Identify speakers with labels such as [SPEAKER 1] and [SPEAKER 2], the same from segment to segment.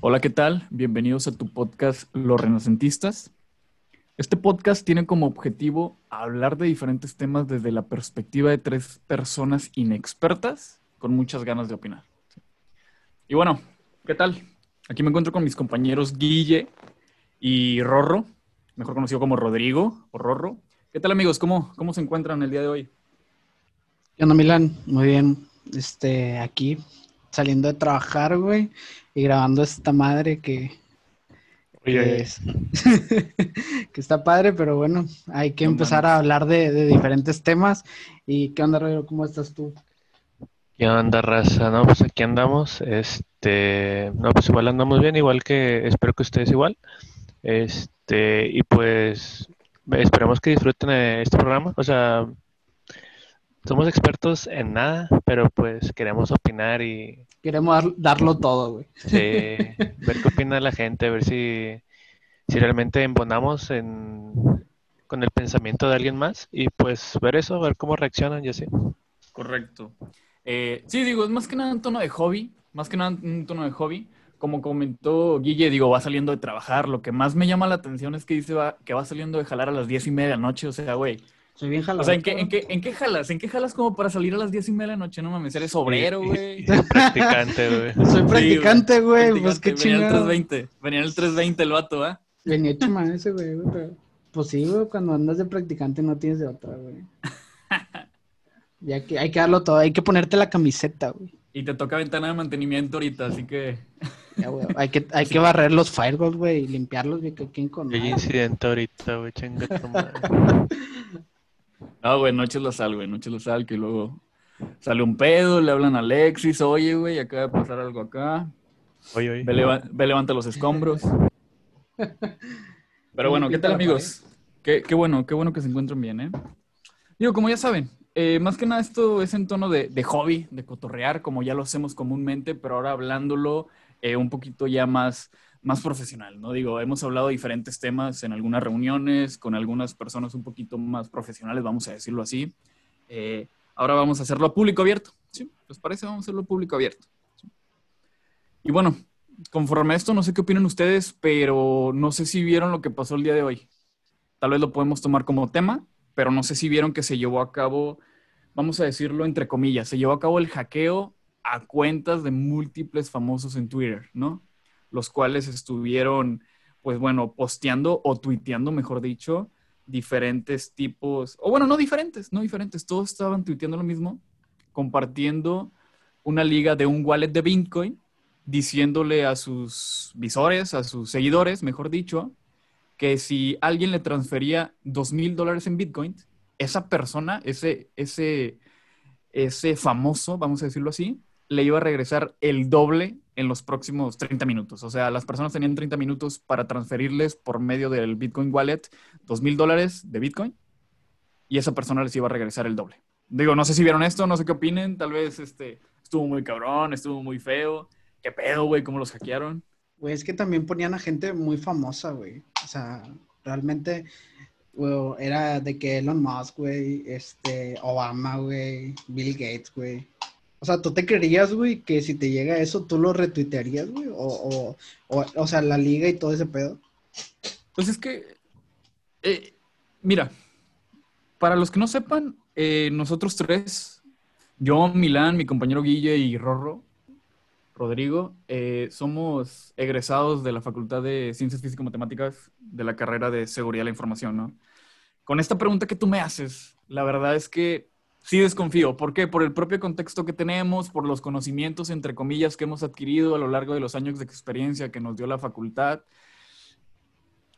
[SPEAKER 1] Hola, ¿qué tal? Bienvenidos a tu podcast Los Renacentistas. Este podcast tiene como objetivo hablar de diferentes temas desde la perspectiva de tres personas inexpertas con muchas ganas de opinar. Y bueno, ¿qué tal? Aquí me encuentro con mis compañeros Guille y Rorro, mejor conocido como Rodrigo o Rorro. ¿Qué tal amigos? ¿Cómo, cómo se encuentran el día de hoy?
[SPEAKER 2] ¿Qué onda, Milán? Muy bien. Este, aquí saliendo de trabajar, güey, y grabando esta madre que, que, es- que está padre, pero bueno, hay que
[SPEAKER 1] No
[SPEAKER 2] empezar a hablar de, de diferentes temas. ¿Y qué onda, Rodrigo? ¿Cómo estás tú?
[SPEAKER 3] ¿Qué onda, raza? No, pues aquí andamos. Este, no, pues igual andamos bien, igual que espero que ustedes igual. Este, y pues esperemos que disfruten de este programa. O sea, somos expertos en nada, pero pues queremos opinar y
[SPEAKER 2] Queremos dar- darlo todo, güey.
[SPEAKER 3] sí, ver qué opina la gente, ver si, si realmente embonamos en, con el pensamiento de alguien más y pues ver eso, ver cómo reaccionan y así.
[SPEAKER 1] Correcto. Eh, sí, digo, es más que nada un tono de hobby, más que nada un tono de hobby. Como comentó Guille, digo, va saliendo de trabajar. Lo que más me llama la atención es que dice va- que va saliendo de jalar a las diez y media de la noche. O sea, güey.
[SPEAKER 2] Soy bien jalado.
[SPEAKER 1] O sea, ¿en qué, en, qué, ¿en qué jalas? ¿En qué jalas como para salir a las diez y media de la noche? No mames, eres obrero, güey.
[SPEAKER 3] Soy practicante, güey.
[SPEAKER 2] Soy practicante, güey. Pues qué
[SPEAKER 1] Practicante, Venía en el
[SPEAKER 2] chingado.
[SPEAKER 1] 320. Venía en el 320 el vato, ¿ah?
[SPEAKER 2] Venía hecho mal ese, güey. pero- Pues sí, güey, cuando andas de practicante no tienes de otra, güey. Ya que hay que darlo todo, hay que ponerte la camiseta, güey.
[SPEAKER 1] Y te toca ventana de mantenimiento ahorita, así que...
[SPEAKER 2] Ya, güey. Hay que, hay que barrer los firewalls, güey, y limpiarlos, güey, que quién con
[SPEAKER 3] Hay incidente ahorita, güey, chinga tu madre.
[SPEAKER 1] No, güey, no eches la sal, güey, no eches la sal, que luego sale un pedo, le hablan a Alexis, oye, güey, acaba de pasar algo acá.
[SPEAKER 3] Oye, oye.
[SPEAKER 1] Ve, leva- ve, levanta los escombros. Pero bueno, ¿qué tal, amigos? Qué, qué bueno, qué bueno que se encuentren bien, ¿eh? Digo, como ya saben, eh, más que nada esto es en tono de, de hobby, de cotorrear, como ya lo hacemos comúnmente, pero ahora hablándolo eh, un poquito ya más, más profesional, ¿no? Digo, hemos hablado de diferentes temas en algunas reuniones, con algunas personas un poquito más profesionales, vamos a decirlo así. Eh, ahora vamos a hacerlo público abierto, ¿sí? ¿Les parece? Vamos a hacerlo público abierto. Y bueno, conforme a esto, no sé qué opinan ustedes, pero no sé si vieron lo que pasó el día de hoy. Tal vez lo podemos tomar como tema, pero no sé si vieron que se llevó a cabo, vamos a decirlo entre comillas, se llevó a cabo el hackeo a cuentas de múltiples famosos en Twitter, ¿no? Los cuales estuvieron, pues bueno, posteando o tuiteando, mejor dicho, diferentes tipos, o bueno, no diferentes, no diferentes, todos estaban tuiteando lo mismo, compartiendo una liga de un wallet de Bitcoin diciéndole a sus visores, a sus seguidores, mejor dicho, que si alguien le transfería dos mil dólares en Bitcoin, esa persona, ese, ese, ese famoso, vamos a decirlo así, le iba a regresar el doble en los próximos 30 minutos. O sea, las personas tenían 30 minutos para transferirles por medio del Bitcoin Wallet dos mil dólares de Bitcoin y esa persona les iba a regresar el doble. Digo, no sé si vieron esto, no sé qué opinen, tal vez este, estuvo muy cabrón, estuvo muy feo. ¿Qué pedo, güey? ¿Cómo los hackearon?
[SPEAKER 2] Güey, es que también ponían a gente muy famosa, güey. O sea, realmente güey, era de que Elon Musk, güey, este, Obama, güey, Bill Gates, güey. O sea, ¿tú te creerías, güey, que si te llega eso, tú lo retuitearías, güey? O, o, o, o sea, la liga y todo ese pedo.
[SPEAKER 1] Pues es que, eh, mira, para los que no sepan, eh, nosotros tres, yo, Milán, mi compañero Guille y Rorro, Rodrigo, eh, somos egresados de la Facultad de Ciencias Físico-Matemáticas de la carrera de Seguridad de la Información, ¿no? Con esta pregunta que tú me haces, la verdad es que sí desconfío. ¿Por qué? Por el propio contexto que tenemos, por los conocimientos, entre comillas, que hemos adquirido a lo largo de los años de experiencia que nos dio la facultad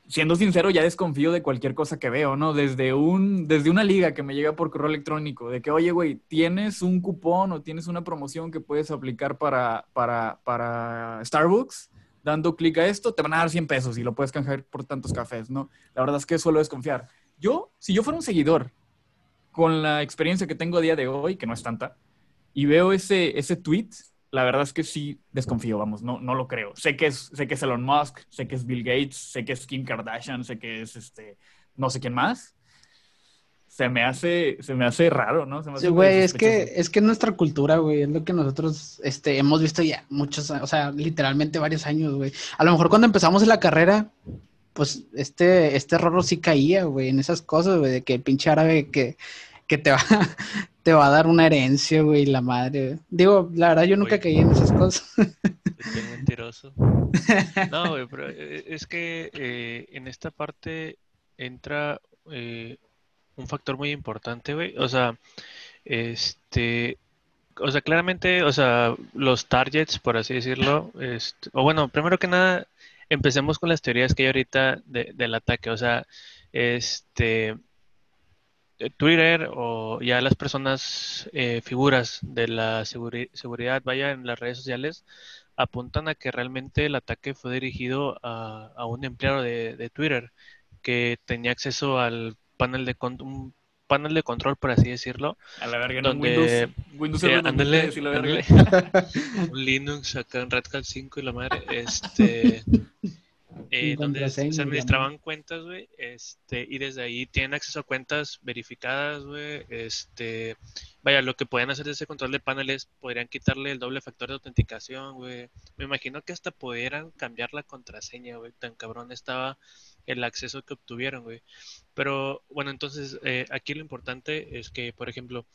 [SPEAKER 1] siendo sincero, ya desconfío de cualquier cosa que veo, ¿no? Desde, un, desde una liga que me llega por correo electrónico, de que, oye, güey, tienes un cupón o tienes una promoción que puedes aplicar para, para, para Starbucks, dando clic a esto, te van a dar 100 pesos y lo puedes canjear por tantos cafés, ¿no? La verdad es que suelo desconfiar. Yo, si yo fuera un seguidor con la experiencia que tengo a día de hoy, que no es tanta, y veo ese, ese tweet, la verdad es que sí desconfío, vamos, no, no lo creo. Sé que, es, sé que es Elon Musk, sé que es Bill Gates, sé que es Kim Kardashian, sé que es este, no sé quién más. se me hace, se me hace raro, ¿no? Se me hace
[SPEAKER 2] Sí, güey, es que, es que nuestra cultura, güey, es lo que nosotros este, hemos visto ya muchos, o sea, literalmente varios años, güey. A lo mejor cuando empezamos la carrera, pues este, este rorro sí caía, güey, en esas cosas, güey, de que el pinche árabe que, que te va, te va a dar una herencia, güey, la madre. güey. Digo, la verdad, yo nunca
[SPEAKER 3] Güey.
[SPEAKER 2] caí en esas cosas.
[SPEAKER 3] Qué mentiroso. No, güey, pero eh, es que eh, en esta parte entra eh, un factor muy importante, güey. O sea, este, o sea, claramente, o sea, los targets, por así decirlo, este, o bueno, primero que nada, empecemos con las teorías que hay ahorita de- del ataque. O sea, este, eh, Twitter o ya las personas, eh, figuras de la seguri- seguridad, vaya en las redes sociales, apuntan a que realmente el ataque fue dirigido a, a un empleado de, de Twitter que tenía acceso al panel de un panel de control, por así decirlo,
[SPEAKER 1] A la verga, ¿no?
[SPEAKER 3] donde-
[SPEAKER 1] Windows, Windows
[SPEAKER 3] eh,
[SPEAKER 1] 2003 y la verga.
[SPEAKER 3] ándale. un Linux acá en Red Hat 5 y la madre, este, eh, donde se administraban cuentas, güey, este, y desde ahí tienen acceso a cuentas verificadas, güey, este, vaya, lo que pueden hacer de ese control de paneles, podrían quitarle el doble factor de autenticación, güey, me imagino que hasta pudieran cambiar la contraseña, güey, tan cabrón estaba el acceso que obtuvieron, güey, pero, bueno, entonces, eh, aquí lo importante es que, por ejemplo,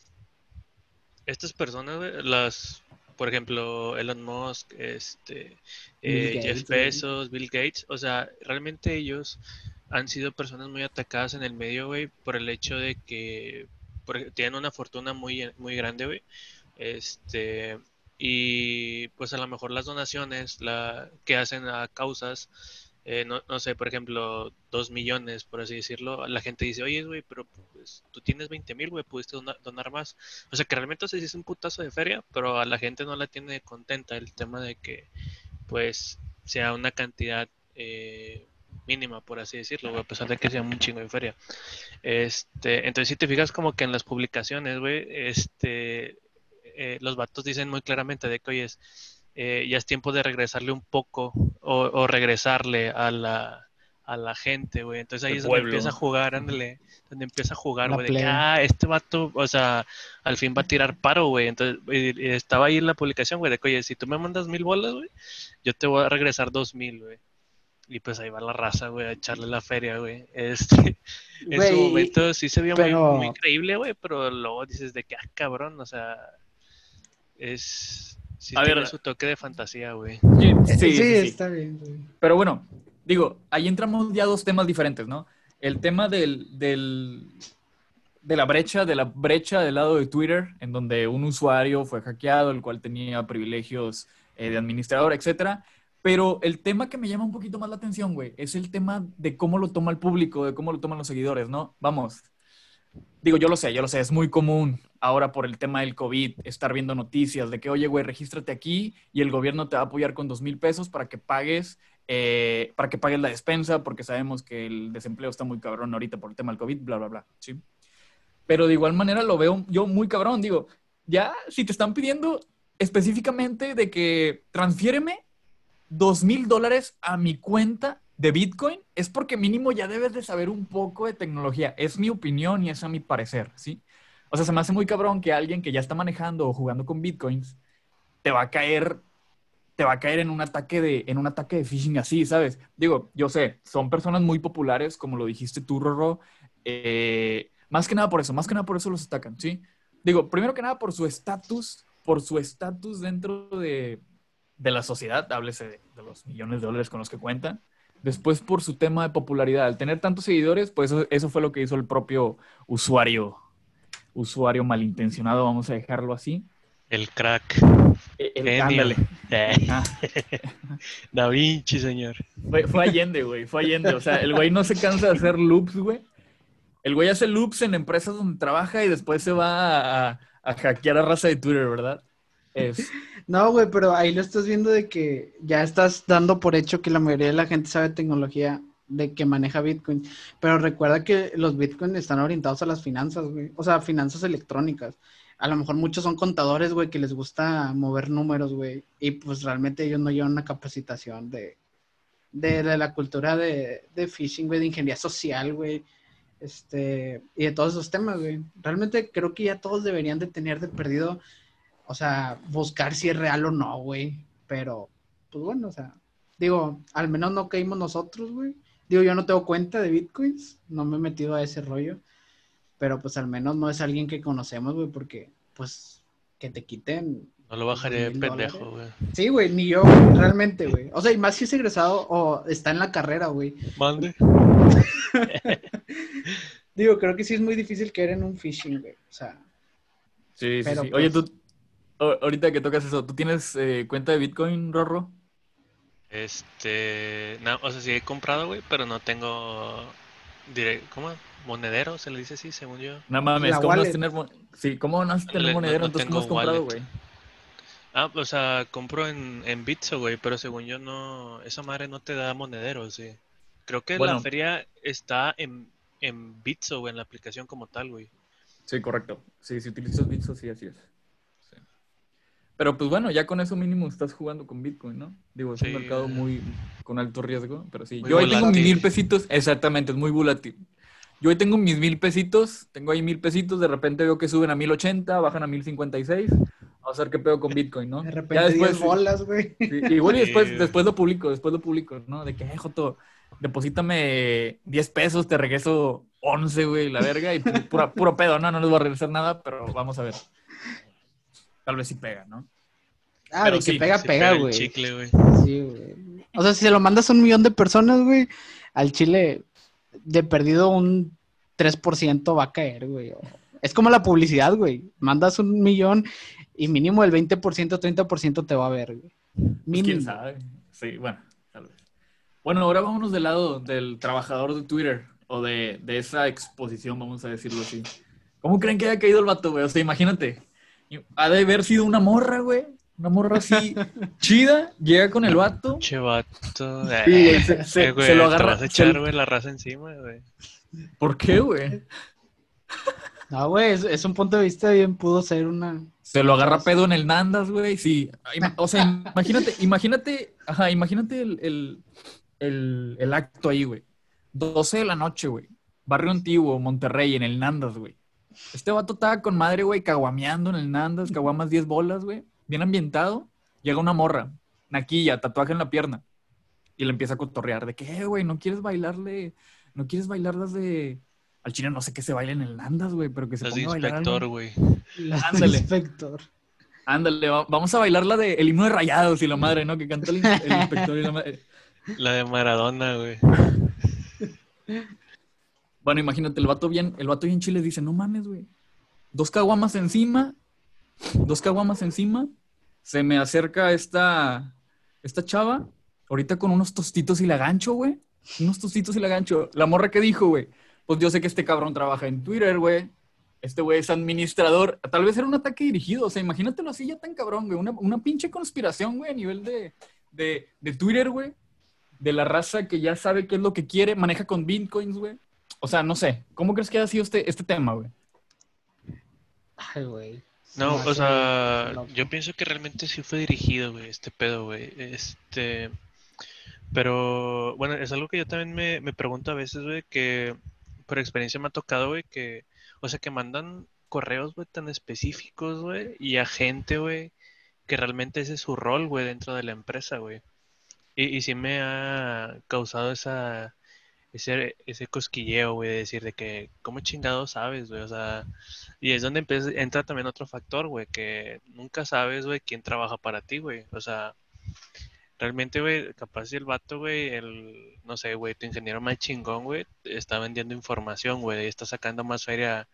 [SPEAKER 3] estas personas, güey, las, por ejemplo, Elon Musk, este, eh, Jeff. Bezos, Bill Gates, o sea, realmente ellos han sido personas muy atacadas en el medio, güey, por el hecho de que por tienen una fortuna muy, muy grande, güey, este, y pues a lo mejor las donaciones la, que hacen a causas, eh, no, no sé, por ejemplo, dos millones, por así decirlo, la gente dice, oye, güey, pero pues tú tienes 20 mil, güey, pudiste dona- donar más. O sea, que realmente o sea, sí es un putazo de feria, pero a la gente no la tiene contenta el tema de que, pues, sea una cantidad eh, mínima, por así decirlo, a pesar de que sea un chingo de feria. Este, entonces, si te fijas como que en las publicaciones, güey, este, eh, los vatos dicen muy claramente de que, oye, es, eh, ya es tiempo de regresarle un poco o, o regresarle a la, a la gente, güey. Entonces ahí es donde
[SPEAKER 1] pueblo.
[SPEAKER 3] empieza a jugar, ándale, donde empieza a jugar, güey, de que,
[SPEAKER 2] plebe.
[SPEAKER 3] ah, este vato, o sea, al fin va a tirar paro, güey. Entonces, y- y estaba ahí en la publicación, güey, de que, oye, si tú me mandas mil bolas, güey, yo te voy a regresar dos mil, güey. Y pues ahí va la raza, güey, a echarle la feria, güey. Este, en su momento sí se vio muy-
[SPEAKER 2] pero-
[SPEAKER 3] muy, creíble, güey, pero luego dices de que, ah, cabrón, o sea, es... Sí
[SPEAKER 1] A
[SPEAKER 3] tiene
[SPEAKER 1] ver.
[SPEAKER 3] su toque de fantasía, güey.
[SPEAKER 1] Sí,
[SPEAKER 2] Eh,
[SPEAKER 1] sí,
[SPEAKER 2] sí,
[SPEAKER 1] sí, sí.
[SPEAKER 2] está bien, güey.
[SPEAKER 1] Pero bueno, digo, ahí entramos ya a dos temas diferentes, ¿no? El tema del, del- de la brecha, de la brecha del lado de Twitter, en donde un usuario fue hackeado, el cual tenía privilegios eh, de administrador, etcétera. Pero el tema que me llama un poquito más la atención, güey, es el tema de cómo lo toma el público, de cómo lo toman los seguidores, ¿no? Vamos, digo, yo lo sé, yo lo sé, es muy común ahora por el tema del COVID estar viendo noticias de que, oye, güey, regístrate aquí y el gobierno te va a apoyar con dos mil pesos para que pagues, eh, para que pagues la despensa, porque sabemos que el desempleo está muy cabrón ahorita por el tema del COVID, bla, bla, bla, ¿sí? Pero de igual manera lo veo yo muy cabrón, digo, ya si te están pidiendo específicamente de que transfiéreme dos mil dólares a mi cuenta de Bitcoin, es porque mínimo ya debes de saber un poco de tecnología. Es mi opinión y es a mi parecer, ¿sí? O sea, se me hace muy cabrón que alguien que ya está manejando o jugando con Bitcoins te va a caer te va a caer en un ataque de en un ataque de phishing así, ¿sabes? Digo, yo sé, son personas muy populares, como lo dijiste tú, Rorro. eh, más que nada por eso, más que nada por eso los atacan, ¿sí? Digo, primero que nada por su estatus, por su estatus dentro de, de la sociedad, háblese de, de los millones de dólares con los que cuentan. Después por su tema de popularidad. Al tener tantos seguidores, pues eso, eso fue lo que hizo el propio usuario, usuario malintencionado, vamos a dejarlo así.
[SPEAKER 3] El crack.
[SPEAKER 1] El- Ah,
[SPEAKER 3] Da Vinci, señor.
[SPEAKER 1] fue, fue Allende, güey, fue Allende. O sea, el güey no se cansa de hacer loops, güey. El güey hace loops en empresas donde trabaja y después se va a, a hackear a raza de Twitter, ¿verdad? Es,
[SPEAKER 2] No, güey, pero ahí lo estás viendo de que ya estás dando por hecho que la mayoría de la gente sabe tecnología de que maneja Bitcoin. Pero recuerda que los Bitcoin están orientados a las finanzas, güey. O sea, finanzas electrónicas. A lo mejor muchos son contadores, güey, que les gusta mover números, güey. Y pues realmente ellos no llevan una capacitación de, de, de la cultura de, de phishing, güey, de ingeniería social, güey. este, y de todos esos temas, güey. Realmente creo que ya todos deberían de tener de perdido, o sea, buscar si es real o no, güey. Pero, pues bueno, o sea, digo, al menos no caímos nosotros, güey. Digo, yo no tengo cuenta de bitcoins, no me he metido a ese rollo, pero pues al menos no es alguien que conocemos, güey, porque, pues, que te quiten
[SPEAKER 3] No lo bajaré de pendejo, güey.
[SPEAKER 2] Sí, güey, ni yo, güey, realmente, güey. O sea, y más si es egresado o está en la carrera, güey.
[SPEAKER 3] Mande.
[SPEAKER 2] Digo, creo que sí es muy difícil caer en un phishing, güey. O sea,
[SPEAKER 1] Sí, sí,
[SPEAKER 2] Pero,
[SPEAKER 1] sí. Oye,
[SPEAKER 2] pues-
[SPEAKER 1] tú, ahorita que tocas eso, ¿tú tienes eh, cuenta de Bitcoin, Rorro?
[SPEAKER 3] Este, no, o sea, sí he comprado, güey, pero no tengo, ¿cómo? Monedero, se le dice así, según yo.
[SPEAKER 1] No mames,
[SPEAKER 2] La
[SPEAKER 1] ¿cómo no has tener Sí, ¿cómo no has tener
[SPEAKER 3] no-
[SPEAKER 1] monedero?
[SPEAKER 3] no
[SPEAKER 1] Entonces, ¿cómo has
[SPEAKER 3] tengo
[SPEAKER 1] comprado,
[SPEAKER 3] wallet.
[SPEAKER 1] güey?
[SPEAKER 3] Ah, o sea, compro en, en Bitso, güey, pero según yo no, esa madre no te da monedero, sí. Creo que
[SPEAKER 1] Bueno.
[SPEAKER 3] la feria está en, en Bitso, güey, en la aplicación como tal, güey.
[SPEAKER 1] Sí, correcto. Sí, si utilizas Bitso, sí, así es. Pero pues bueno, ya con eso mínimo estás jugando con Bitcoin, ¿no? Digo, es
[SPEAKER 3] Sí.
[SPEAKER 1] un mercado muy con alto riesgo, pero sí.
[SPEAKER 3] Muy
[SPEAKER 1] Yo ahí tengo mis
[SPEAKER 3] volátil.
[SPEAKER 1] mil pesitos, exactamente, es muy volátil. Yo ahí tengo mis mil pesitos, tengo ahí mil pesitos, de repente veo que suben a mil ochenta, bajan a mil cincuenta y seis. Vamos a ver qué pedo con Bitcoin, ¿no?
[SPEAKER 2] de
[SPEAKER 1] Ya
[SPEAKER 2] repente 10
[SPEAKER 1] después,
[SPEAKER 2] bolas, güey.
[SPEAKER 1] Sí, igual y después, después lo publico, después lo publico, ¿no? De que, eh, Joto, deposítame 10 pesos, te regreso 11, güey, la verga, y pu- pura- puro pedo, ¿no? No les voy a regresar nada, pero vamos a ver. Tal vez sí pega, ¿no?
[SPEAKER 2] Ah,
[SPEAKER 1] Pero
[SPEAKER 2] de que
[SPEAKER 1] sí,
[SPEAKER 2] pega, pega, güey.
[SPEAKER 3] chicle, güey.
[SPEAKER 2] Sí, güey. O sea, si se lo mandas a un millón de personas, güey, al Chile, de perdido un 3% va a caer, güey. Es como la publicidad, güey. Mandas un millón y mínimo el 20%, 30% te va a ver, güey.
[SPEAKER 1] Pues,
[SPEAKER 2] Mínimo.
[SPEAKER 1] quién sabe. Sí, bueno, tal vez. Bueno, ahora vámonos del lado del trabajador de Twitter, o de, de esa exposición, vamos a decirlo así. ¿Cómo creen que haya caído el vato, güey? O sea, imagínate. Ha de haber sido una morra, güey. Una morra así chida, llega con el vato.
[SPEAKER 3] Che vato.
[SPEAKER 1] Sí, güey, se, se-
[SPEAKER 3] Eh, güey,
[SPEAKER 1] se lo
[SPEAKER 3] Te
[SPEAKER 1] agarra.
[SPEAKER 3] vas a echar, güey, la raza encima, güey.
[SPEAKER 1] ¿Por qué, güey?
[SPEAKER 2] No, güey, es, es un punto de vista bien, pudo ser una...
[SPEAKER 1] Se lo agarra pedo en el Nandas, güey. Sí. O sea, imagínate, imagínate, ajá, imagínate el, el, el, el acto ahí, güey. 12 de la noche, güey. Barrio Antiguo, Monterrey, en el Nandas, güey. Este vato estaba con madre, güey, caguameando en el Nandas, caguamas 10 bolas, güey. Bien ambientado. Llega una morra, naquilla, tatuaje en la pierna. Y le empieza a cotorrear de que, "Eh, güey, ¿no quieres bailarle? ¿No quieres bailar las de...? Al chino no sé qué se baila en el Nandas, güey, pero que se
[SPEAKER 3] Las de
[SPEAKER 1] ponga a bailar algo.
[SPEAKER 3] inspector, güey.
[SPEAKER 1] Ándale.
[SPEAKER 2] inspector.
[SPEAKER 1] Ándale, va- vamos a bailar la de El himno de rayados y la madre, ¿no? Que canta el, el inspector y la madre.
[SPEAKER 3] La de Maradona, güey.
[SPEAKER 1] Bueno, imagínate, el vato bien, el vato bien chile dice, no mames, güey. Dos caguamas encima, dos caguamas encima, se me acerca esta, esta chava, ahorita con unos tostitos y la gancho, güey. Unos tostitos y la gancho. La morra que dijo, güey, pues yo sé que este cabrón trabaja en Twitter, güey. Este güey es administrador. Tal vez era un ataque dirigido. O sea, imagínatelo así ya tan cabrón, güey. Una, una pinche conspiración, güey, a nivel de, de, de Twitter, güey. De la raza que ya sabe qué es lo que quiere, maneja con bitcoins, güey. O sea, no sé. ¿Cómo crees que ha sido este, este tema, güey?
[SPEAKER 2] Ay, güey.
[SPEAKER 3] No, o sea,
[SPEAKER 2] loco.
[SPEAKER 3] yo pienso que realmente sí fue dirigido, güey, este pedo, güey. Este, pero bueno, es algo que yo también me, me pregunto a veces, güey, que por experiencia me ha tocado, güey, que, o sea, que mandan correos, güey, tan específicos, güey, y a gente, güey, que realmente ese es su rol, güey, dentro de la empresa, güey. Y, y sí me ha causado esa, ese, ese cosquilleo, güey, de decir de que, ¿cómo chingado sabes, güey? O sea, y es donde entra también otro factor, güey, que nunca sabes, güey, quién trabaja para ti, güey. O sea, realmente, güey, capaz si el vato, güey, el, no sé, güey, tu ingeniero más chingón, güey, está vendiendo información, güey, y está sacando más feria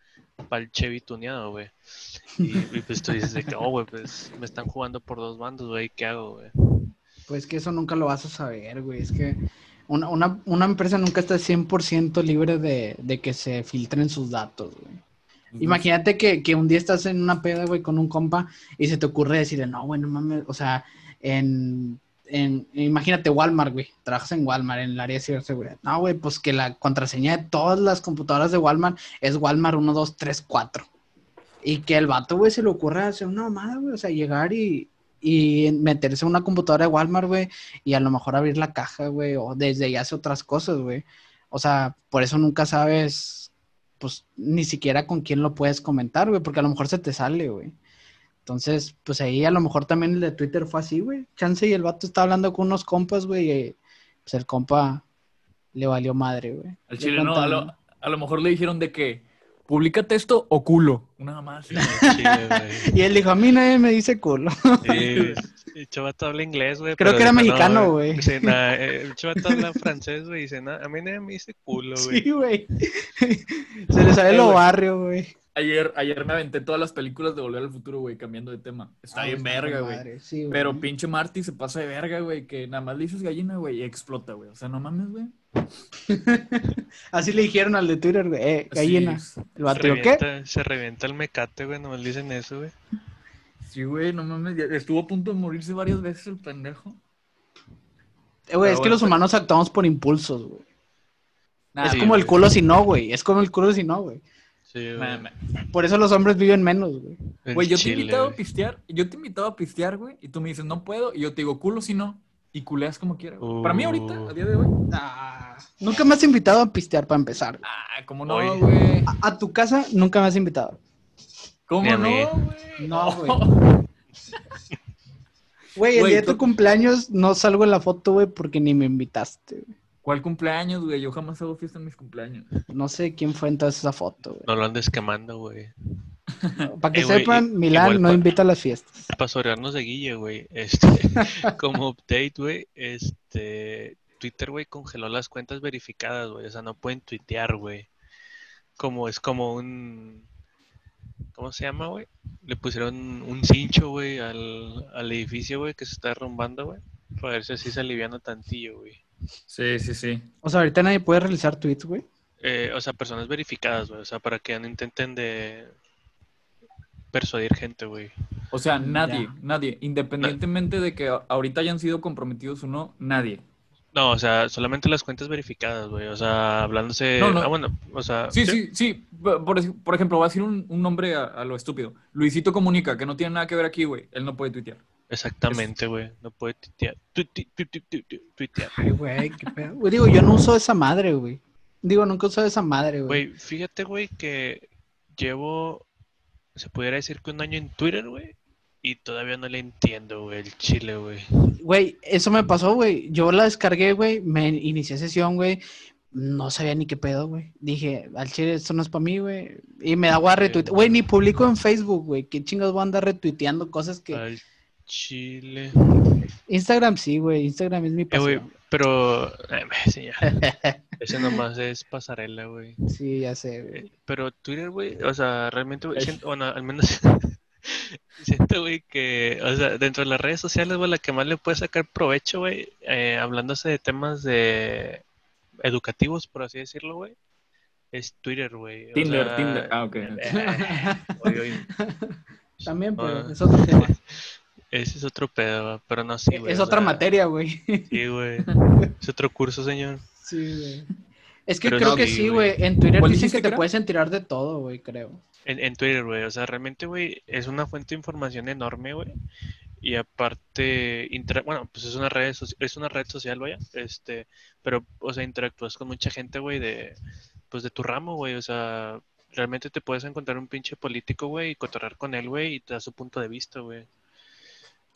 [SPEAKER 3] para el Chevy tuneado, güey. Y, y, pues tú dices de que, oh, güey, pues me están jugando por dos bandos, güey, ¿qué hago, güey?
[SPEAKER 2] Pues que eso nunca lo vas a saber, güey. Es que una, una, una empresa nunca está 100% libre de, de que se filtren sus datos, güey. Imagínate que, que un día estás en una peda, güey, con un compa y se te ocurre decirle, no, güey, no mames, o sea, en, en, imagínate Walmart, güey, trabajas en Walmart, en el área de ciberseguridad. No, güey, pues que la contraseña de todas las computadoras de Walmart es Walmart 1, 2, 3, 4. Y que el vato, güey, se le ocurra hacer una mamada, güey, o sea, llegar y, y meterse a una computadora de Walmart, güey, y a lo mejor abrir la caja, güey, o desde ahí hace otras cosas, güey. O sea, por eso nunca sabes pues ni siquiera con quién lo puedes comentar, güey, porque a lo mejor se te sale, güey. Entonces, pues ahí a lo mejor también el de Twitter fue así, güey. Chance y el vato está hablando con unos compas, güey, y pues el compa le valió madre, güey.
[SPEAKER 1] Al
[SPEAKER 2] Le
[SPEAKER 1] chile no, a lo, a lo mejor le dijeron de que, públicate esto o culo. Nada más.
[SPEAKER 3] Güey.
[SPEAKER 2] Y él dijo, a mí nadie me dice culo.
[SPEAKER 3] Sí, el chavato habla inglés, güey.
[SPEAKER 2] Creo que era
[SPEAKER 3] dijo,
[SPEAKER 2] mexicano, güey.
[SPEAKER 3] Dice, "Nah, eh, el chavato habla francés, güey. Dice, "Nah, a mí nadie me dice culo, güey.
[SPEAKER 2] Sí, güey. Se le sale
[SPEAKER 1] Eh,
[SPEAKER 2] lo
[SPEAKER 1] güey.
[SPEAKER 2] barrio, güey.
[SPEAKER 1] Ayer, ayer me aventé todas las películas de Volver al Futuro, güey, cambiando de tema. Está
[SPEAKER 2] Ah,
[SPEAKER 1] bien
[SPEAKER 2] está
[SPEAKER 1] verga, güey.
[SPEAKER 2] sí, güey.
[SPEAKER 1] Pero pinche Marty se pasa de verga, güey, que nada más le dices gallina, güey, y explota, güey. O sea, no mames, güey.
[SPEAKER 2] Así le dijeron al de Twitter, güey, eh, gallina.
[SPEAKER 1] Sí,
[SPEAKER 2] El
[SPEAKER 3] Se
[SPEAKER 2] vato, dijo, ¿qué?
[SPEAKER 3] revienta, se revienta el mecate, güey. Nomás dicen eso, güey.
[SPEAKER 1] Sí, güey, no mames. Estuvo a punto de morirse varias veces el pendejo.
[SPEAKER 2] Eh, Güey, es que los humanos actuamos por impulsos, güey.
[SPEAKER 1] Nah,
[SPEAKER 2] es
[SPEAKER 3] sí,
[SPEAKER 2] como el culo si no, güey. Es como el culo si no, güey.
[SPEAKER 3] Sí, güey.
[SPEAKER 2] Por eso los hombres viven menos, güey.
[SPEAKER 1] Güey, yo te he invitado a pistear, yo te he invitado a pistear, güey, y tú me dices, no puedo, y yo te digo, culo si no, y culeas como quieras. güey. Para mí ahorita,
[SPEAKER 3] Uh.
[SPEAKER 1] a día de hoy,
[SPEAKER 2] Ah, nunca me has invitado a pistear para empezar.
[SPEAKER 1] ah, ¿cómo no, güey?
[SPEAKER 2] A, a tu casa nunca me has invitado.
[SPEAKER 1] ¿Cómo no, güey?
[SPEAKER 2] No, güey. Güey, el día de tu cumpleaños no salgo en la foto, güey, porque ni me invitaste. güey.
[SPEAKER 1] ¿Cuál cumpleaños, güey? Yo jamás hago fiesta en mis cumpleaños.
[SPEAKER 2] No sé quién fue entonces esa foto, güey.
[SPEAKER 3] No lo andes quemando, güey.
[SPEAKER 2] Para que
[SPEAKER 3] Eh,
[SPEAKER 2] sepan,
[SPEAKER 3] i-
[SPEAKER 2] Milán
[SPEAKER 3] igual
[SPEAKER 2] no
[SPEAKER 3] pa-
[SPEAKER 2] invita a las fiestas.
[SPEAKER 3] Para sorearnos de Guille, güey. Este, como update, güey. Este, Twitter, güey, congeló las cuentas verificadas, güey. O sea, no pueden tuitear, güey. Como es como un. ¿Cómo se llama, güey? Le pusieron un cincho, güey, al, al edificio, güey, que se está derrumbando, güey. Para ver si así se aliviana tantillo, güey.
[SPEAKER 1] Sí, sí, sí.
[SPEAKER 2] O sea, ahorita nadie puede realizar tweets, güey.
[SPEAKER 3] Eh, o sea, personas verificadas, güey. O sea, para que no intenten de persuadir gente, güey.
[SPEAKER 1] O sea, nadie,
[SPEAKER 2] Ya.
[SPEAKER 1] nadie, independientemente de que ahorita hayan sido comprometidos o no, nadie.
[SPEAKER 3] No, o sea, solamente las cuentas verificadas, güey. O sea, hablándose.
[SPEAKER 1] No, no.
[SPEAKER 3] Ah, bueno, o sea.
[SPEAKER 1] Sí, sí, sí. Por, por ejemplo, voy a decir un, un nombre a, a lo estúpido. Luisito Comunica, que no tiene nada que ver aquí, güey. Él no puede tuitear.
[SPEAKER 3] Exactamente, güey. No puede tuitear. Tu- tu- tu- tu- tu- tu- Tuitear.
[SPEAKER 2] Ay, güey, qué pedo. Güey, Digo, yo no uso esa madre, güey. Digo, nunca uso esa madre, güey.
[SPEAKER 3] Güey, fíjate, güey, que llevo. Se pudiera decir que un año en Twitter, güey. Y todavía no le entiendo, güey, el chile, güey.
[SPEAKER 2] Güey, eso me pasó, güey. Yo la descargué, güey. Me inicié sesión, güey. No sabía ni qué pedo, güey. Dije, al chile, esto no es para mí, güey. Y me da guay retuitear. Güey, ni publico en Facebook, güey. ¿Qué chingados voy a andar retuiteando cosas que.
[SPEAKER 3] Al chile.
[SPEAKER 2] Instagram sí, güey. Instagram es mi
[SPEAKER 3] Eh,
[SPEAKER 2] pasión.
[SPEAKER 3] Pero. eh, sí, ya. Ese nomás es pasarela, güey.
[SPEAKER 2] Sí, ya sé, güey.
[SPEAKER 3] Eh, Pero Twitter, güey, o sea, realmente, güey, siento- bueno, al menos siento, güey, que, o sea, dentro de las redes sociales, güey, la que más le puede sacar provecho, güey, eh, hablándose de temas de educativos, por así decirlo, güey, es Twitter, güey.
[SPEAKER 1] Tinder,
[SPEAKER 3] sea,
[SPEAKER 1] Tinder. Ah, ok.
[SPEAKER 3] eh, oye, oye,
[SPEAKER 2] También, pero
[SPEAKER 3] Ah.
[SPEAKER 2] es otro tema.
[SPEAKER 3] Ese es otro pedo, pero no, sí, güey.
[SPEAKER 2] es otra
[SPEAKER 3] sea,
[SPEAKER 2] materia, güey.
[SPEAKER 3] Sí, güey, es otro curso, señor.
[SPEAKER 2] Sí, güey. Es que
[SPEAKER 3] Pero
[SPEAKER 2] creo
[SPEAKER 3] no,
[SPEAKER 2] que
[SPEAKER 3] sí, güey.
[SPEAKER 2] En Twitter
[SPEAKER 1] ¿Cuál
[SPEAKER 2] dicen que
[SPEAKER 1] que
[SPEAKER 2] te puedes enterar de todo, güey, creo.
[SPEAKER 3] En, en Twitter, güey, o sea, realmente, güey, es una fuente de información enorme, güey. Y aparte, bueno, pues es una red, soci- es una red social, vaya, este, pero, o sea, interactúas con mucha gente, güey, de, pues de tu ramo, güey, o sea, realmente te puedes encontrar un pinche político, güey, y cotorrear con él, güey, y te da su punto de vista, güey.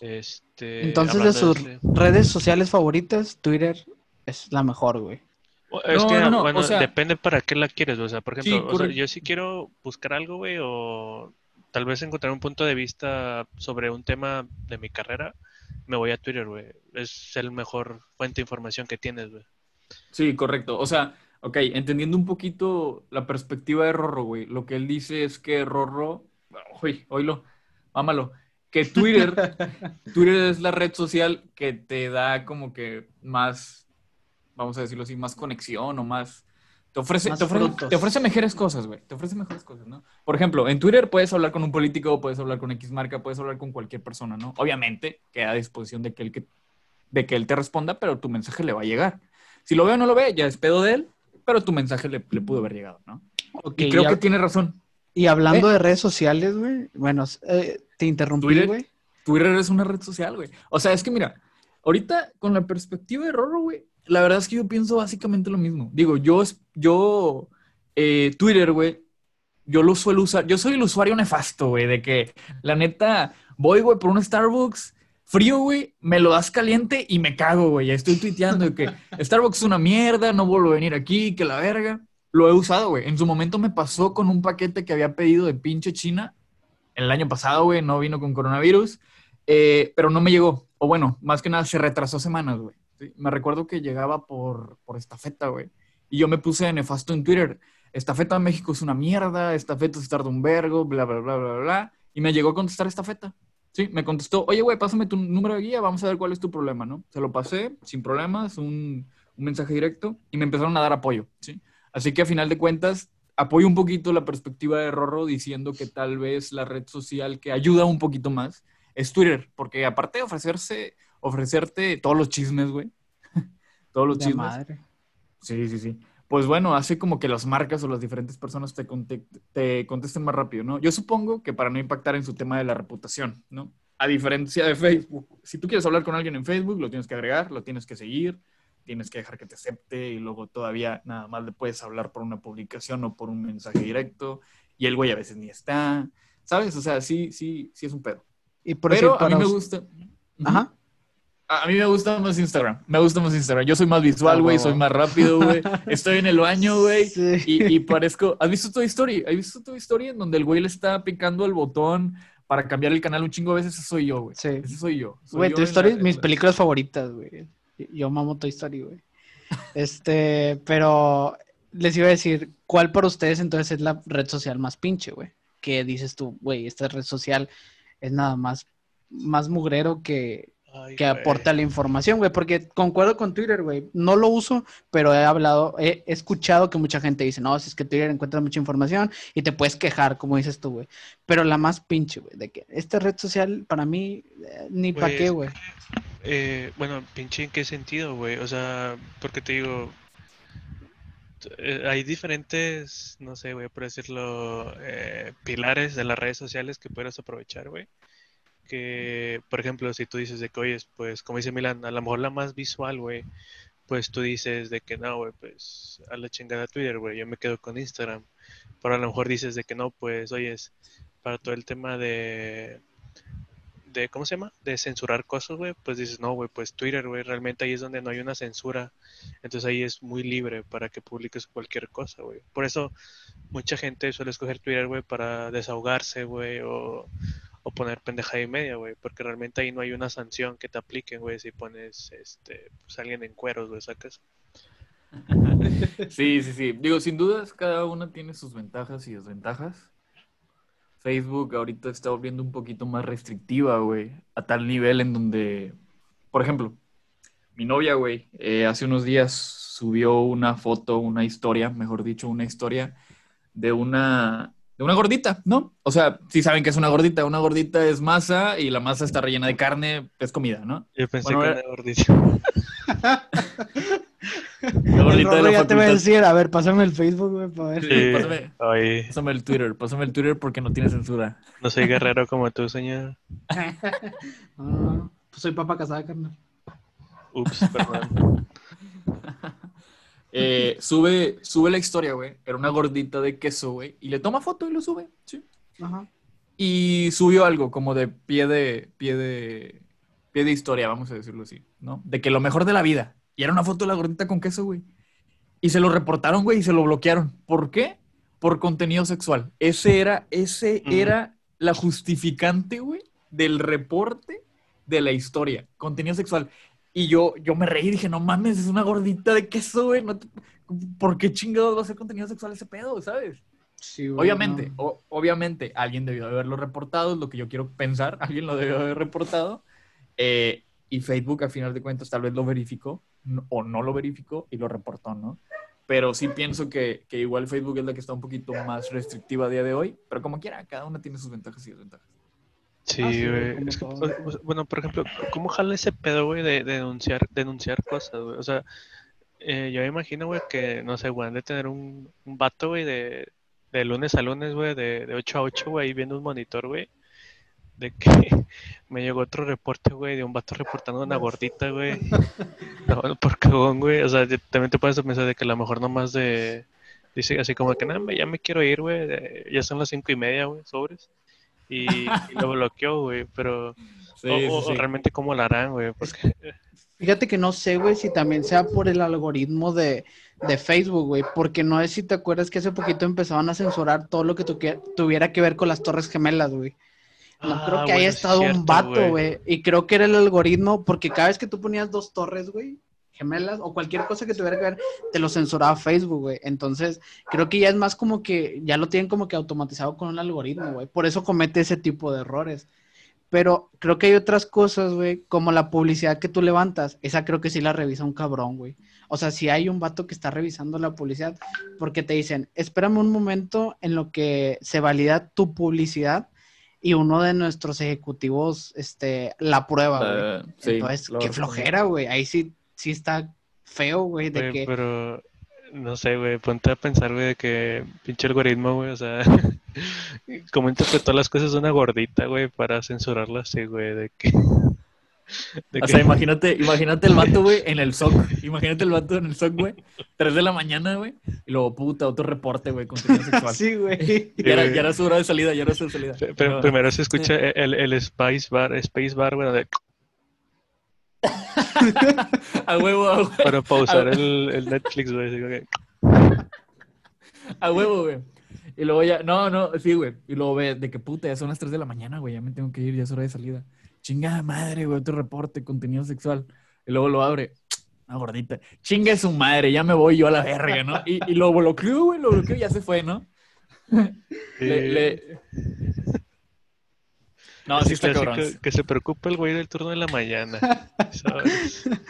[SPEAKER 3] Este,
[SPEAKER 2] Entonces, de sus redes sociales favoritas, Twitter es la mejor, güey.
[SPEAKER 3] Es
[SPEAKER 1] No,
[SPEAKER 3] que,
[SPEAKER 1] no, no,
[SPEAKER 3] bueno,
[SPEAKER 1] o sea-
[SPEAKER 3] depende para qué la quieres, güey. O sea, por
[SPEAKER 1] Sí,
[SPEAKER 3] ejemplo, o sea,
[SPEAKER 1] correcto.
[SPEAKER 3] yo sí quiero buscar algo, güey, o tal vez encontrar un punto de vista sobre un tema de mi carrera, me voy a Twitter, güey. Es el mejor fuente de información que tienes, güey.
[SPEAKER 1] Sí, correcto. O sea, ok, entendiendo un poquito la perspectiva de Rorro, güey. Lo que él dice es que Rorro, uy, oílo, mámalo, que Twitter, Twitter es la red social que te da como que más, vamos a decirlo así, más conexión o más... Te ofrece,
[SPEAKER 2] Más
[SPEAKER 1] te ofrece,
[SPEAKER 2] frutos.
[SPEAKER 1] te ofrece mejores cosas, güey. Te ofrece mejores cosas, ¿no? Por ejemplo, en Twitter puedes hablar con un político, puedes hablar con X marca, puedes hablar con cualquier persona, ¿no? Obviamente, queda a disposición de que él, que, de que él te responda, pero tu mensaje le va a llegar. Si lo ve o no lo ve, ya es pedo de él, pero tu mensaje le, le pudo haber llegado, ¿no? Y creo
[SPEAKER 2] y,
[SPEAKER 1] que tiene razón.
[SPEAKER 2] y hablando de redes sociales, güey, bueno, eh, te interrumpí,
[SPEAKER 1] Twitter.
[SPEAKER 2] güey.
[SPEAKER 1] Twitter es una red social, güey. O sea, es que mira, ahorita con la perspectiva de Rorro, güey, la verdad es que yo pienso básicamente lo mismo. Digo, yo, yo eh, Twitter, güey, yo lo suelo usar. Yo soy el usuario nefasto, güey, de que la neta voy, güey, por un Starbucks frío, güey, me lo das caliente y me cago, güey. Estoy tuiteando de que Starbucks es una mierda, no vuelvo a venir aquí, que la verga. Lo he usado, güey. En su momento me pasó con un paquete que había pedido de pinche China el año pasado, güey, no vino con coronavirus, eh, pero no me llegó. O bueno, más que nada se retrasó semanas, güey. Me recuerdo que llegaba por, por estafeta, güey. Y yo me puse nefasto en Twitter. Estafeta México es una mierda, estafeta se tarda un vergo, bla, bla, bla, bla, bla. Y me llegó a contestar estafeta. Sí, me contestó, oye, güey, pásame tu número de guía, vamos a ver cuál es tu problema, ¿no? Se lo pasé sin problemas, un, un mensaje directo, y me empezaron a dar apoyo, ¿sí? Así que a final de cuentas, apoyo un poquito la perspectiva de Rorro diciendo que tal vez la red social que ayuda un poquito más es Twitter, porque aparte de ofrecerse, ofrecerte todos los chismes, güey, todos los
[SPEAKER 2] De
[SPEAKER 1] chismes.
[SPEAKER 2] madre.
[SPEAKER 1] Sí, sí, sí. Pues bueno, hace como que las marcas o las diferentes personas te, te contesten más rápido, ¿no? Yo supongo que para no impactar en su tema de la reputación, ¿no? A diferencia de Facebook, si tú quieres hablar con alguien en Facebook, lo tienes que agregar, lo tienes que seguir, tienes que dejar que te acepte y luego todavía nada más le puedes hablar por una publicación o por un mensaje directo y el güey a veces ni está, ¿sabes? O sea, sí, sí, sí es un pedo.
[SPEAKER 2] Y por
[SPEAKER 1] Pero
[SPEAKER 2] eso
[SPEAKER 1] a mí me
[SPEAKER 2] us-
[SPEAKER 1] gusta...
[SPEAKER 2] Ajá.
[SPEAKER 1] A mí me gusta más Instagram. Me gusta más Instagram. Yo soy más visual, güey. Soy más rápido, güey. Estoy en el baño, güey.
[SPEAKER 2] Sí.
[SPEAKER 1] Y, y parezco. ¿Has visto tu historia? ¿Has visto tu historia en donde el güey le está picando el botón para cambiar el canal un chingo de veces? Ese soy yo, güey.
[SPEAKER 2] Sí.
[SPEAKER 1] Ese soy yo.
[SPEAKER 2] Güey, Story
[SPEAKER 1] la-
[SPEAKER 2] es mis películas favoritas, güey. Yo mamo Toy Story, güey. Este, pero les iba a decir, ¿cuál para ustedes entonces es la red social más pinche, güey? Que dices tú, güey, esta red social es nada más, más mugrero que,
[SPEAKER 3] Ay,
[SPEAKER 2] que aporta la información, güey. Porque concuerdo con Twitter, güey. No lo uso, pero he hablado, he, he escuchado que mucha gente dice, no, si es que Twitter encuentra mucha información y te puedes quejar, como dices tú, güey. Pero la más pinche, güey, de que esta red social, para mí, eh, ni para
[SPEAKER 3] Pues,
[SPEAKER 2] qué, güey.
[SPEAKER 3] Eh, bueno, pinche en qué sentido, güey. O sea, porque te digo, eh, hay diferentes, no sé, güey, por decirlo, eh, pilares de las redes sociales que puedes aprovechar, güey. Que, por ejemplo, si tú dices de que, oye, pues, como dice Milan, a lo mejor la más visual, güey, pues tú dices de que no, güey, pues, a la chingada Twitter, güey, yo me quedo con Instagram. Pero a lo mejor dices de que no, pues, oyes, para todo el tema de de, ¿cómo se llama? De censurar cosas, güey, pues dices, no, güey, pues Twitter, güey, realmente ahí es donde no hay una censura, entonces ahí es muy libre para que publiques cualquier cosa, güey. Por eso mucha gente suele escoger Twitter, güey, para desahogarse, güey, o, o poner pendejada y media, güey, porque realmente ahí no hay una sanción que te apliquen, güey, si pones, este, pues alguien en cueros, güey, sacas.
[SPEAKER 1] Sí, sí, sí. Digo, sin dudas, cada una tiene sus ventajas y desventajas. Facebook ahorita está volviendo un poquito más restrictiva, güey, a tal nivel en donde, por ejemplo, mi novia, güey, eh, hace unos días subió una foto, una historia, mejor dicho, una historia de una, de una gordita, ¿no? O sea, si saben que es una gordita, una gordita es masa y la masa está rellena de carne, es comida, ¿no?
[SPEAKER 3] Yo pensé
[SPEAKER 1] Bueno,
[SPEAKER 3] que
[SPEAKER 1] era-
[SPEAKER 3] gordísimo.
[SPEAKER 1] La gordita de la
[SPEAKER 2] ya te va a decir, a ver, pásame el Facebook, güey, para ver.
[SPEAKER 1] Sí, pásame,
[SPEAKER 3] Ay,
[SPEAKER 1] pásame el Twitter, pásame el Twitter porque no tiene censura.
[SPEAKER 3] no soy guerrero como tú, señor.
[SPEAKER 2] No, no, no. Pues soy papa casada, carnal.
[SPEAKER 3] Ups, perdón.
[SPEAKER 1] Eh, sube, sube la historia, güey. Era una gordita de queso, güey. Y le toma foto y lo sube, sí.
[SPEAKER 2] Ajá.
[SPEAKER 1] Y subió algo como de pie de, pie de, pie de historia, vamos a decirlo así, ¿no? De que lo mejor de la vida. Y era una foto de la gordita con queso, güey. Y se lo reportaron, güey, y se lo bloquearon. ¿Por qué? Por contenido sexual. Ese era, ese
[SPEAKER 3] Mm.
[SPEAKER 1] era la justificante, güey, del reporte de la historia. Contenido sexual. Y yo, yo me reí y dije, no mames, es una gordita de queso, güey. no te- ¿Por qué chingados va a ser contenido sexual ese pedo, sabes?
[SPEAKER 2] Sí,
[SPEAKER 1] Obviamente, o- obviamente, alguien debió de haberlo reportado, es lo que yo quiero pensar, alguien lo debió haber reportado, eh, y Facebook, a final de cuentas, tal vez lo verificó, no- o no lo verificó y lo reportó, ¿no? Pero sí pienso que, que igual Facebook es la que está un poquito más restrictiva a día de hoy, pero como quiera, cada una tiene sus ventajas y desventajas.
[SPEAKER 3] Sí,
[SPEAKER 2] Ah, sí,
[SPEAKER 3] güey. Es que, bueno, por ejemplo, ¿cómo jala ese pedo, güey, de, de denunciar, denunciar cosas, güey? O sea, eh, yo me imagino, güey, que, no sé, güey, han de tener un, un vato, güey, de, de lunes a lunes, güey, de, de 8 a 8, güey, ahí viendo un monitor, güey, de que me llegó otro reporte, güey, de un vato reportando una gordita, güey. No, por cagón, güey. O sea, también te puedes pensar de que a lo mejor nomás de, dice así como que, nada, ya me quiero ir, güey, ya son las cinco y media, güey, sobres. Y, y lo bloqueó, güey, pero...
[SPEAKER 1] Sí,
[SPEAKER 3] o,
[SPEAKER 1] sí,
[SPEAKER 3] o- o
[SPEAKER 1] sí.
[SPEAKER 3] realmente cómo lo harán, güey, porque...
[SPEAKER 2] Fíjate que no sé, güey, si también sea por el algoritmo de, de Facebook, güey, porque no sé si te acuerdas que hace poquito empezaban a censurar todo lo que tuviera que ver con las Torres Gemelas, güey. No
[SPEAKER 3] Ah,
[SPEAKER 2] creo que
[SPEAKER 3] bueno,
[SPEAKER 2] haya
[SPEAKER 3] es
[SPEAKER 2] estado un vato, güey. Y creo que era el algoritmo, porque cada vez que tú ponías dos torres, güey, gemelas o cualquier cosa que tuviera que ver, te lo censuraba Facebook, güey. Entonces, creo que ya es más como que ya lo tienen como que automatizado con un algoritmo, güey. Por eso comete ese tipo de errores. Pero creo que hay otras cosas, güey, como la publicidad que tú levantas. Esa creo que sí la revisa un cabrón, güey. O sea, si hay un vato que está revisando la publicidad, porque te dicen, espérame un momento en lo que se valida tu publicidad y uno de nuestros ejecutivos este, la prueba, güey.
[SPEAKER 1] Eh, sí,
[SPEAKER 2] Entonces,
[SPEAKER 1] lo-
[SPEAKER 2] qué flojera, güey. Ahí sí, sí está feo, güey, de que...
[SPEAKER 3] pero no sé, güey, ponte a pensar, güey, de que pinche algoritmo, güey, o sea, cómo interpretó las cosas de una gordita, güey, para censurarla así, güey, de que... de
[SPEAKER 1] O
[SPEAKER 3] que-
[SPEAKER 1] sea, imagínate, imagínate el vato, güey, en el SOC. Imagínate el vato en el SOC, güey. 3 de la mañana, güey. Y luego, puta, otro reporte, güey, contenido sexual.
[SPEAKER 2] Sí, güey.
[SPEAKER 1] Ya era, ya era su hora de salida, ya era su salida.
[SPEAKER 3] Pe- Pero primero se escucha el, el Space Bar, Space Bar, güey, de-
[SPEAKER 1] A huevo, a huevo,
[SPEAKER 3] para pausar
[SPEAKER 1] Ah.
[SPEAKER 3] el, el Netflix, güey.
[SPEAKER 1] a huevo, güey. Y luego ya, no, no, sí, güey. Y luego ve de que puta, ya son las 3 de la mañana, güey, ya me tengo que ir, ya es hora de salida. Chingada madre, güey, otro reporte, contenido sexual. Y luego lo abre. Una gordita. Chinga su madre, ya me voy yo a la verga, ¿no? Y, y lo bloqueó, güey, lo bloqueó y ya se fue, ¿no? Le- le- No, sí
[SPEAKER 3] Así
[SPEAKER 1] está.
[SPEAKER 3] Que se preocupe el güey del turno de la mañana. ¿sabes?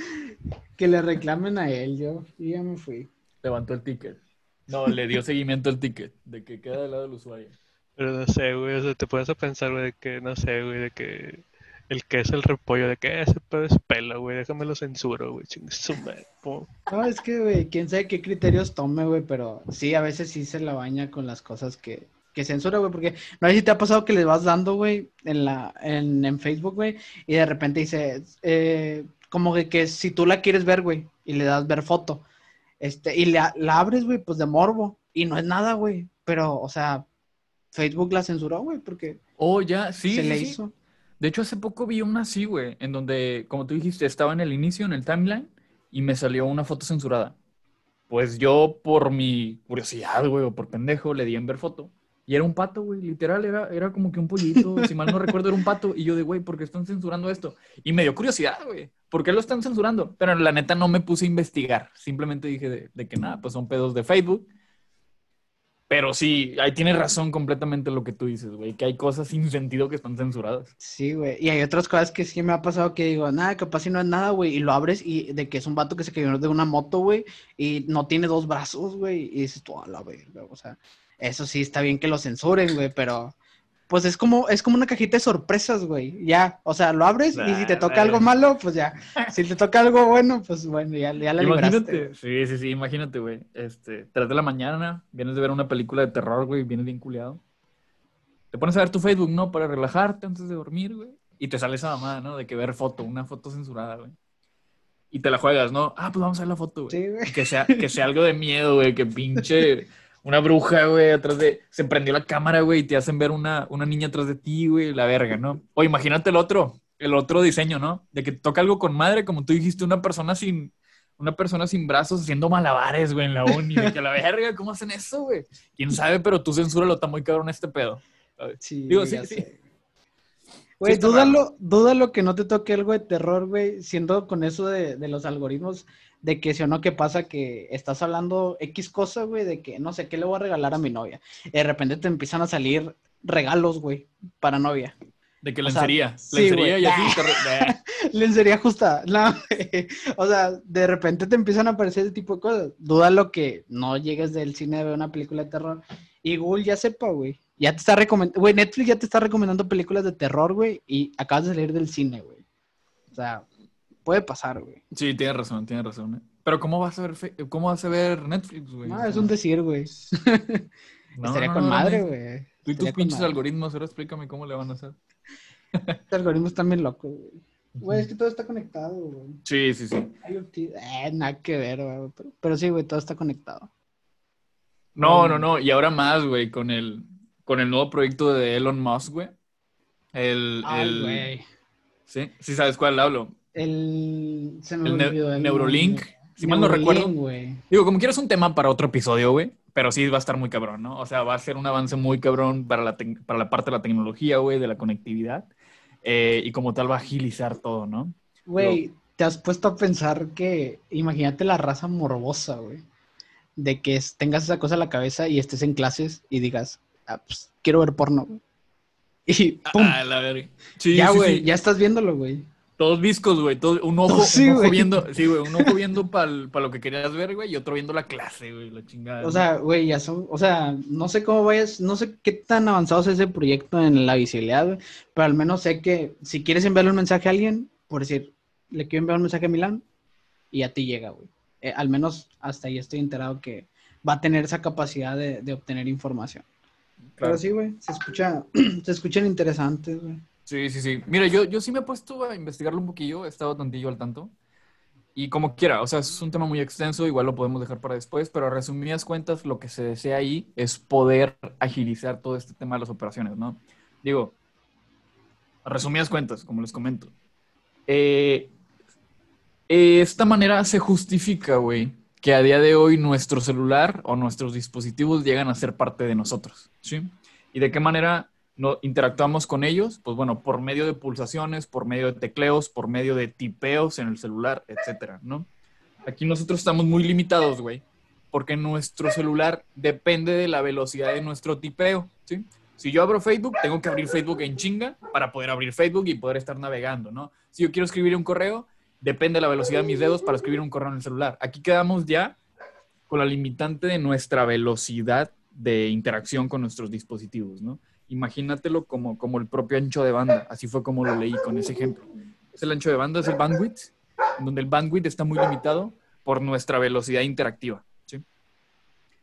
[SPEAKER 2] Que le reclamen a él, yo. Y ya me fui.
[SPEAKER 1] Levantó el ticket. No, le dio seguimiento al ticket de que queda del lado del usuario.
[SPEAKER 3] Pero no sé, güey, o sea, te puedes a pensar, güey, de que, no sé, güey, de que el queso, el repollo, de que ese pedo es pelo, güey, déjame lo censuro, güey.
[SPEAKER 2] No, es que, güey, quién sabe qué criterios tome, güey, pero sí, a veces sí se la baña con las cosas que, que censura, güey, porque no sé si te ha pasado que le vas dando, güey, en la, en, en Facebook, güey, y de repente dice, eh, como que, que si tú la quieres ver, güey, y le das ver foto, este, y la, la abres, güey, pues de morbo, y no es nada, güey, pero, o sea, Facebook la censuró, güey, porque
[SPEAKER 1] Oh, ya, sí.
[SPEAKER 2] se
[SPEAKER 1] sí,
[SPEAKER 2] le
[SPEAKER 1] sí.
[SPEAKER 2] hizo.
[SPEAKER 1] De hecho, hace poco vi una así, güey, en donde, como tú dijiste, estaba en el inicio, en el timeline, y me salió una foto censurada. Pues yo, por mi curiosidad, güey, o por pendejo, le di en ver foto. Y era un pato, güey, literal, era, era como que un pollito, si mal no recuerdo, era un pato. Y yo de, güey, ¿por qué están censurando esto? Y me dio curiosidad, güey, ¿por qué lo están censurando? Pero la neta no me puse a investigar. Simplemente dije de, que nada, pues son pedos de Facebook. Pero sí, ahí tienes razón completamente lo que tú dices, güey, que hay cosas sin sentido que están censuradas.
[SPEAKER 2] Sí, güey. Y hay otras cosas que sí me ha pasado que digo, nada, capaz si no es nada, güey. Y lo abres y de que es un vato que se cayó de una moto, güey. Y no tiene dos brazos, güey. Y dices tú, a la verga. O sea, eso sí está bien que lo censuren, güey. Pero, pues es como, es como una cajita de sorpresas, güey. Ya, o sea, lo abres y si te toca
[SPEAKER 1] nah.
[SPEAKER 2] algo malo, pues ya. Si te toca algo bueno, pues bueno, ya, ya la libraste.
[SPEAKER 1] Imagínate, sí, sí, sí, imagínate, güey. Este, 3 de la mañana, vienes de ver una película de terror, güey, vienes bien culiado. Te pones a ver tu Facebook, ¿no? Para relajarte antes de dormir, güey. Y te sale esa mamada, ¿no? De que ver foto, una foto censurada, güey. Y te la juegas, ¿no? Ah, pues vamos a ver la foto, güey.
[SPEAKER 2] Sí, güey.
[SPEAKER 1] Que sea, que sea algo de miedo, güey, que pinche una bruja, güey, atrás de... Se prendió la cámara, güey, y te hacen ver una, una niña atrás de ti, güey, la verga, ¿no? O imagínate el otro, el otro diseño, ¿no? De que toca algo con madre, como tú dijiste, una persona sin... Una persona sin brazos haciendo malabares, güey, en la uni. De que la verga, ¿cómo hacen eso, güey? ¿Quién sabe? Pero tú censúralo, está muy cabrón este pedo.
[SPEAKER 2] Sí,
[SPEAKER 1] Digo, sí,
[SPEAKER 2] ya
[SPEAKER 1] sí.
[SPEAKER 2] sé. Güey, dúdalo, dúdalo que no te toque algo de terror, güey, siendo con eso de, de los algoritmos, de que si o no, ¿qué pasa? Que estás hablando X cosa, güey, de que no sé, ¿qué le voy a regalar a mi novia? Y de repente te empiezan a salir regalos, güey, para novia.
[SPEAKER 1] De que
[SPEAKER 2] O sea,
[SPEAKER 1] lencería.
[SPEAKER 2] sí,
[SPEAKER 1] lencería y así. te
[SPEAKER 2] Lencería justa. No, o sea, de repente te empiezan a aparecer ese tipo de cosas. Dúdalo que no llegues del cine a ver una película de terror y Google ya sepa, güey. Ya te está recomendando, güey, Netflix ya te está recomendando películas de terror, güey, y acabas de salir del cine, güey. O sea, puede pasar, güey.
[SPEAKER 1] Sí, tienes razón, tienes razón. ¿eh? Pero ¿cómo vas a ver, fe- cómo vas a ver Netflix, güey?
[SPEAKER 2] No, es un decir, güey.
[SPEAKER 1] no,
[SPEAKER 2] Estaría
[SPEAKER 1] no,
[SPEAKER 2] con
[SPEAKER 1] no,
[SPEAKER 2] madre, güey.
[SPEAKER 1] Tú y tus pinches
[SPEAKER 2] madre.
[SPEAKER 1] algoritmos, ahora explícame cómo le van a hacer.
[SPEAKER 2] Los algoritmos están bien locos, güey. Güey, es que todo está conectado, güey.
[SPEAKER 1] Sí, sí, sí.
[SPEAKER 2] IoT, Eh, nada que ver, güey. Pero, pero sí, güey, todo está conectado.
[SPEAKER 1] No, no, no. Y ahora más, güey, con el, con el nuevo proyecto de Elon Musk, güey. El,
[SPEAKER 2] Ay,
[SPEAKER 1] el-
[SPEAKER 2] güey.
[SPEAKER 1] ¿Sí? ¿Sí sabes cuál hablo?
[SPEAKER 2] El, se me
[SPEAKER 1] El ne-
[SPEAKER 2] olvidó el
[SPEAKER 1] Neurolink.
[SPEAKER 2] nombre.
[SPEAKER 1] Si mal no recuerdo. Digo, como quieras un tema para otro episodio, güey. Pero sí va a estar muy cabrón, ¿no? O sea, va a ser un avance muy cabrón para la, para la parte de la tecnología, güey, de la conectividad. Eh, y como tal va a agilizar todo, ¿no?
[SPEAKER 2] Güey, te has puesto a pensar que, imagínate la raza morbosa, güey, de que tengas esa cosa en la cabeza y estés en clases y digas, ah, pues, quiero ver porno. Y pum,
[SPEAKER 1] Ah, la verga. Sí,
[SPEAKER 2] ya,
[SPEAKER 1] sí,
[SPEAKER 2] güey,
[SPEAKER 1] sí.
[SPEAKER 2] ya estás viéndolo, güey.
[SPEAKER 1] Todos viscos, güey. todo- Un ojo,
[SPEAKER 2] Sí,
[SPEAKER 1] un ojo
[SPEAKER 2] güey.
[SPEAKER 1] viendo, sí, güey, un ojo viendo para lo que querías ver, güey, y otro viendo la clase, güey, la chingada.
[SPEAKER 2] O sea, güey, ya son, o sea, no sé cómo vayas, no sé qué tan avanzado es ese proyecto en la visibilidad, güey, pero al menos sé que si quieres enviarle un mensaje a alguien, por decir, le quiero enviar un mensaje a Milán y a ti llega, güey. Eh, al menos hasta ahí estoy enterado que va a tener esa capacidad de, de obtener información.
[SPEAKER 1] Claro.
[SPEAKER 2] Pero sí, güey, se escucha, se escuchan interesantes, güey.
[SPEAKER 1] Sí, sí, sí. Mira, yo, yo sí me he puesto a investigarlo un poquillo, he estado tantillo al tanto. Y como quiera, o sea, es un tema muy extenso, igual lo podemos dejar para después, pero a resumidas cuentas, lo que se desea ahí es poder agilizar todo este tema de las operaciones, ¿no? Digo, a resumidas cuentas, como les comento. eh, esta manera se justifica, güey, que a día de hoy nuestro celular o nuestros dispositivos llegan a ser parte de nosotros, ¿sí? ¿Y de qué manera no, interactuamos con ellos? Pues bueno, por medio de pulsaciones, por medio de tecleos, por medio de tipeos en el celular, etcétera, ¿no? Aquí nosotros estamos muy limitados, güey, porque nuestro celular depende de la velocidad de nuestro tipeo, ¿sí? Si yo abro Facebook, tengo que abrir Facebook en chinga para poder abrir Facebook y poder estar navegando, ¿no? Si yo quiero escribir un correo, depende de la velocidad de mis dedos para escribir un correo en el celular. Aquí quedamos ya con la limitante de nuestra velocidad de interacción con nuestros dispositivos, ¿no? Imagínatelo como, como el propio ancho de banda, así fue como lo leí con ese ejemplo. Es el ancho de banda, es el bandwidth, donde el bandwidth está muy limitado por nuestra velocidad interactiva.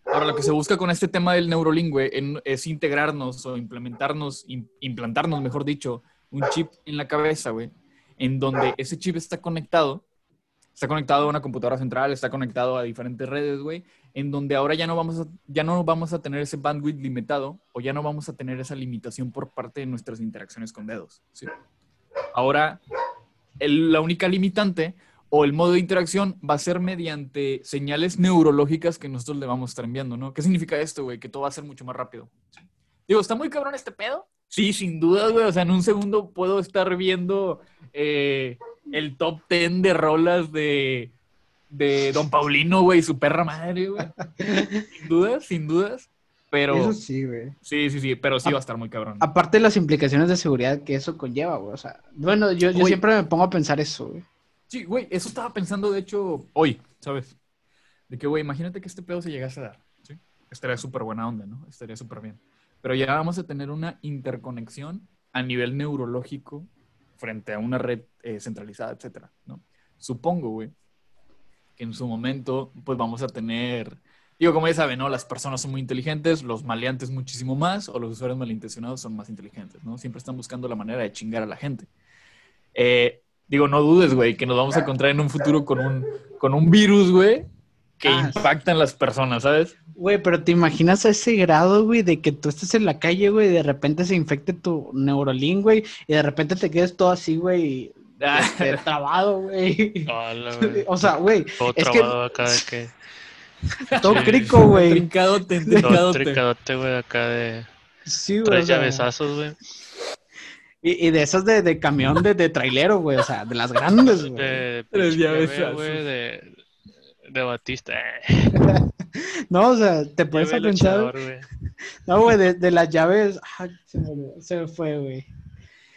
[SPEAKER 1] Ahora, lo que se busca con este tema del neurolingüe es integrarnos o implementarnos, im- implantarnos, mejor dicho, un chip en la cabeza, güey, en donde ese chip está conectado, está conectado a una computadora central, está conectado a diferentes redes, güey, en donde ahora ya no vamos a, ya no vamos a tener ese bandwidth limitado o ya no vamos a tener esa limitación por parte de nuestras interacciones con dedos. Ahora, la única limitante o el modo de interacción va a ser mediante señales neurológicas que nosotros le vamos a estar enviando, ¿no? ¿Qué significa esto, güey? Que todo va a ser mucho más rápido. Digo, ¿está muy cabrón este pedo? Sí, sin duda, güey. O sea, en un segundo puedo estar viendo eh, el top 10 de rolas de, de Don Paulino, güey, su perra madre, güey. Sin dudas, sin dudas. Pero
[SPEAKER 2] Eso sí, güey.
[SPEAKER 1] sí, sí, sí, pero sí va a estar muy cabrón.
[SPEAKER 2] Aparte de las implicaciones de seguridad que eso conlleva, güey. O sea, bueno, yo, siempre me pongo a pensar eso, güey.
[SPEAKER 1] Sí, güey, eso estaba pensando, de hecho, hoy, ¿sabes? De que, güey, imagínate que este pedo se llegase a dar, ¿sí? Estaría súper buena onda, ¿no? Estaría súper bien. Pero ya vamos a tener una interconexión a nivel neurológico frente a una red eh, centralizada, etcétera, ¿no? Supongo, güey, que en su momento, pues vamos a tener... Digo, como ya saben, ¿no? Las personas son muy inteligentes, los maleantes muchísimo más, o los usuarios malintencionados son más inteligentes, ¿no? Siempre están buscando la manera de chingar a la gente. Eh, digo, no dudes, güey, que nos vamos a encontrar en un futuro con un, con un virus, güey, que
[SPEAKER 2] Ah, sí.
[SPEAKER 1] impacta en las personas, ¿sabes?
[SPEAKER 2] Güey, pero te imaginas a ese grado, güey, de que tú estés en la calle, güey, y de repente se infecte tu neurolink, güey, y de repente te quedes todo así, güey, este, trabado, güey. O sea, güey,
[SPEAKER 3] Todo
[SPEAKER 2] es que-
[SPEAKER 3] trabado acá de que.
[SPEAKER 2] todo crico, güey.
[SPEAKER 1] Trincadote,
[SPEAKER 3] Todo
[SPEAKER 1] trincadote.
[SPEAKER 3] tricadote, güey, acá de.
[SPEAKER 2] Sí, güey.
[SPEAKER 3] Tres
[SPEAKER 2] o sea,
[SPEAKER 3] llavesazos, güey.
[SPEAKER 2] y, y de esas de, de camión de, de trailero, güey, o sea, de las grandes, güey.
[SPEAKER 3] De.
[SPEAKER 1] Tres llavesazos.
[SPEAKER 3] güey, de. De Batista.
[SPEAKER 2] No, o sea, te puedes pensar. No, güey, de, de las llaves. Ay, se me, se me fue, güey.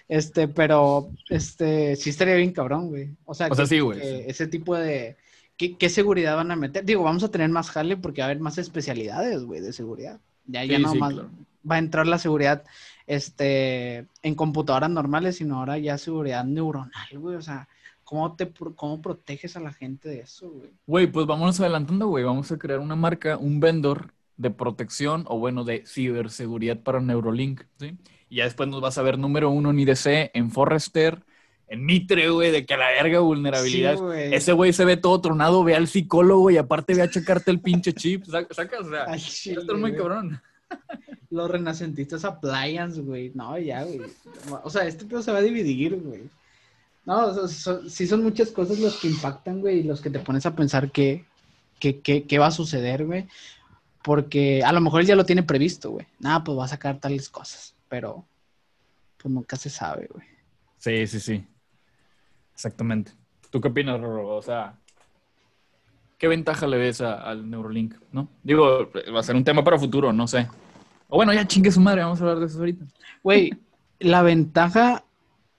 [SPEAKER 2] Este, pero, este, sí estaría bien cabrón, güey. O sea,
[SPEAKER 1] O sea,
[SPEAKER 2] que-
[SPEAKER 1] sí, güey,
[SPEAKER 2] que
[SPEAKER 1] sí.
[SPEAKER 2] Ese tipo de. ¿qué, qué seguridad van a meter? Digo, vamos a tener más jale porque va a haber más especialidades, güey, de seguridad. Ya, ya no
[SPEAKER 1] sí,
[SPEAKER 2] más
[SPEAKER 1] claro.
[SPEAKER 2] va a entrar la seguridad este, en computadoras normales, sino ahora ya seguridad neuronal, güey. O sea, ¿cómo, te, cómo proteges a la gente de eso, güey?
[SPEAKER 1] Güey, pues vámonos adelantando, güey. Vamos a crear una marca, un vendor de protección o bueno, de ciberseguridad para Neurolink, ¿sí? Ya después nos vas a ver número uno en IDC, en Forrester, en Mitre, güey, de que a la verga vulnerabilidad.
[SPEAKER 2] Sí, güey.
[SPEAKER 1] Ese güey se ve todo tronado, ve al psicólogo y aparte ve a checarte el pinche chip. Sac- ¿Sacas? O sea,
[SPEAKER 2] Al
[SPEAKER 1] esto es muy
[SPEAKER 2] güey.
[SPEAKER 1] cabrón.
[SPEAKER 2] Los renacentistas appliance, güey. No, ya, güey. O sea, este pedo se va a dividir, güey. No, o sea, son- sí son muchas cosas los que impactan, güey, y los que te pones a pensar qué, qué, qué, qué va a suceder, güey. Porque a lo mejor él ya lo tiene previsto, güey. Nada, pues va a sacar tales cosas. Pero, pues nunca se sabe, güey.
[SPEAKER 1] Sí, sí, sí. Exactamente. ¿Tú qué opinas, Rorro? O sea, ¿qué ventaja le ves a- al Neurolink? ¿No? Digo, va a ser un tema para futuro, no sé. O bueno, ya chingue su madre, vamos a hablar de eso ahorita.
[SPEAKER 2] Güey, la ventaja,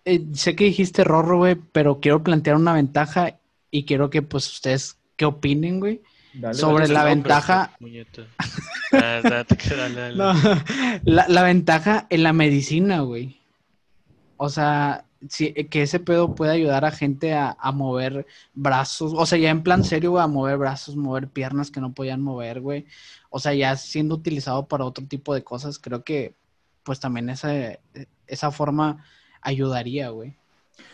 [SPEAKER 2] eh, sé que dijiste Rorro, güey, pero quiero plantear una ventaja y quiero que, pues, ustedes, ¿qué opinen, güey?
[SPEAKER 1] Dale,
[SPEAKER 2] Sobre
[SPEAKER 1] dale,
[SPEAKER 2] la
[SPEAKER 1] no,
[SPEAKER 2] ventaja,
[SPEAKER 3] dale.
[SPEAKER 2] No, la, la ventaja en la medicina, güey. O sea, sí, que ese pedo puede ayudar a gente a, a mover brazos. O sea, ya en plan serio, güey, a mover brazos, mover piernas que no podían mover, güey. O sea, ya siendo utilizado para otro tipo de cosas, creo que pues también esa, esa forma ayudaría, güey.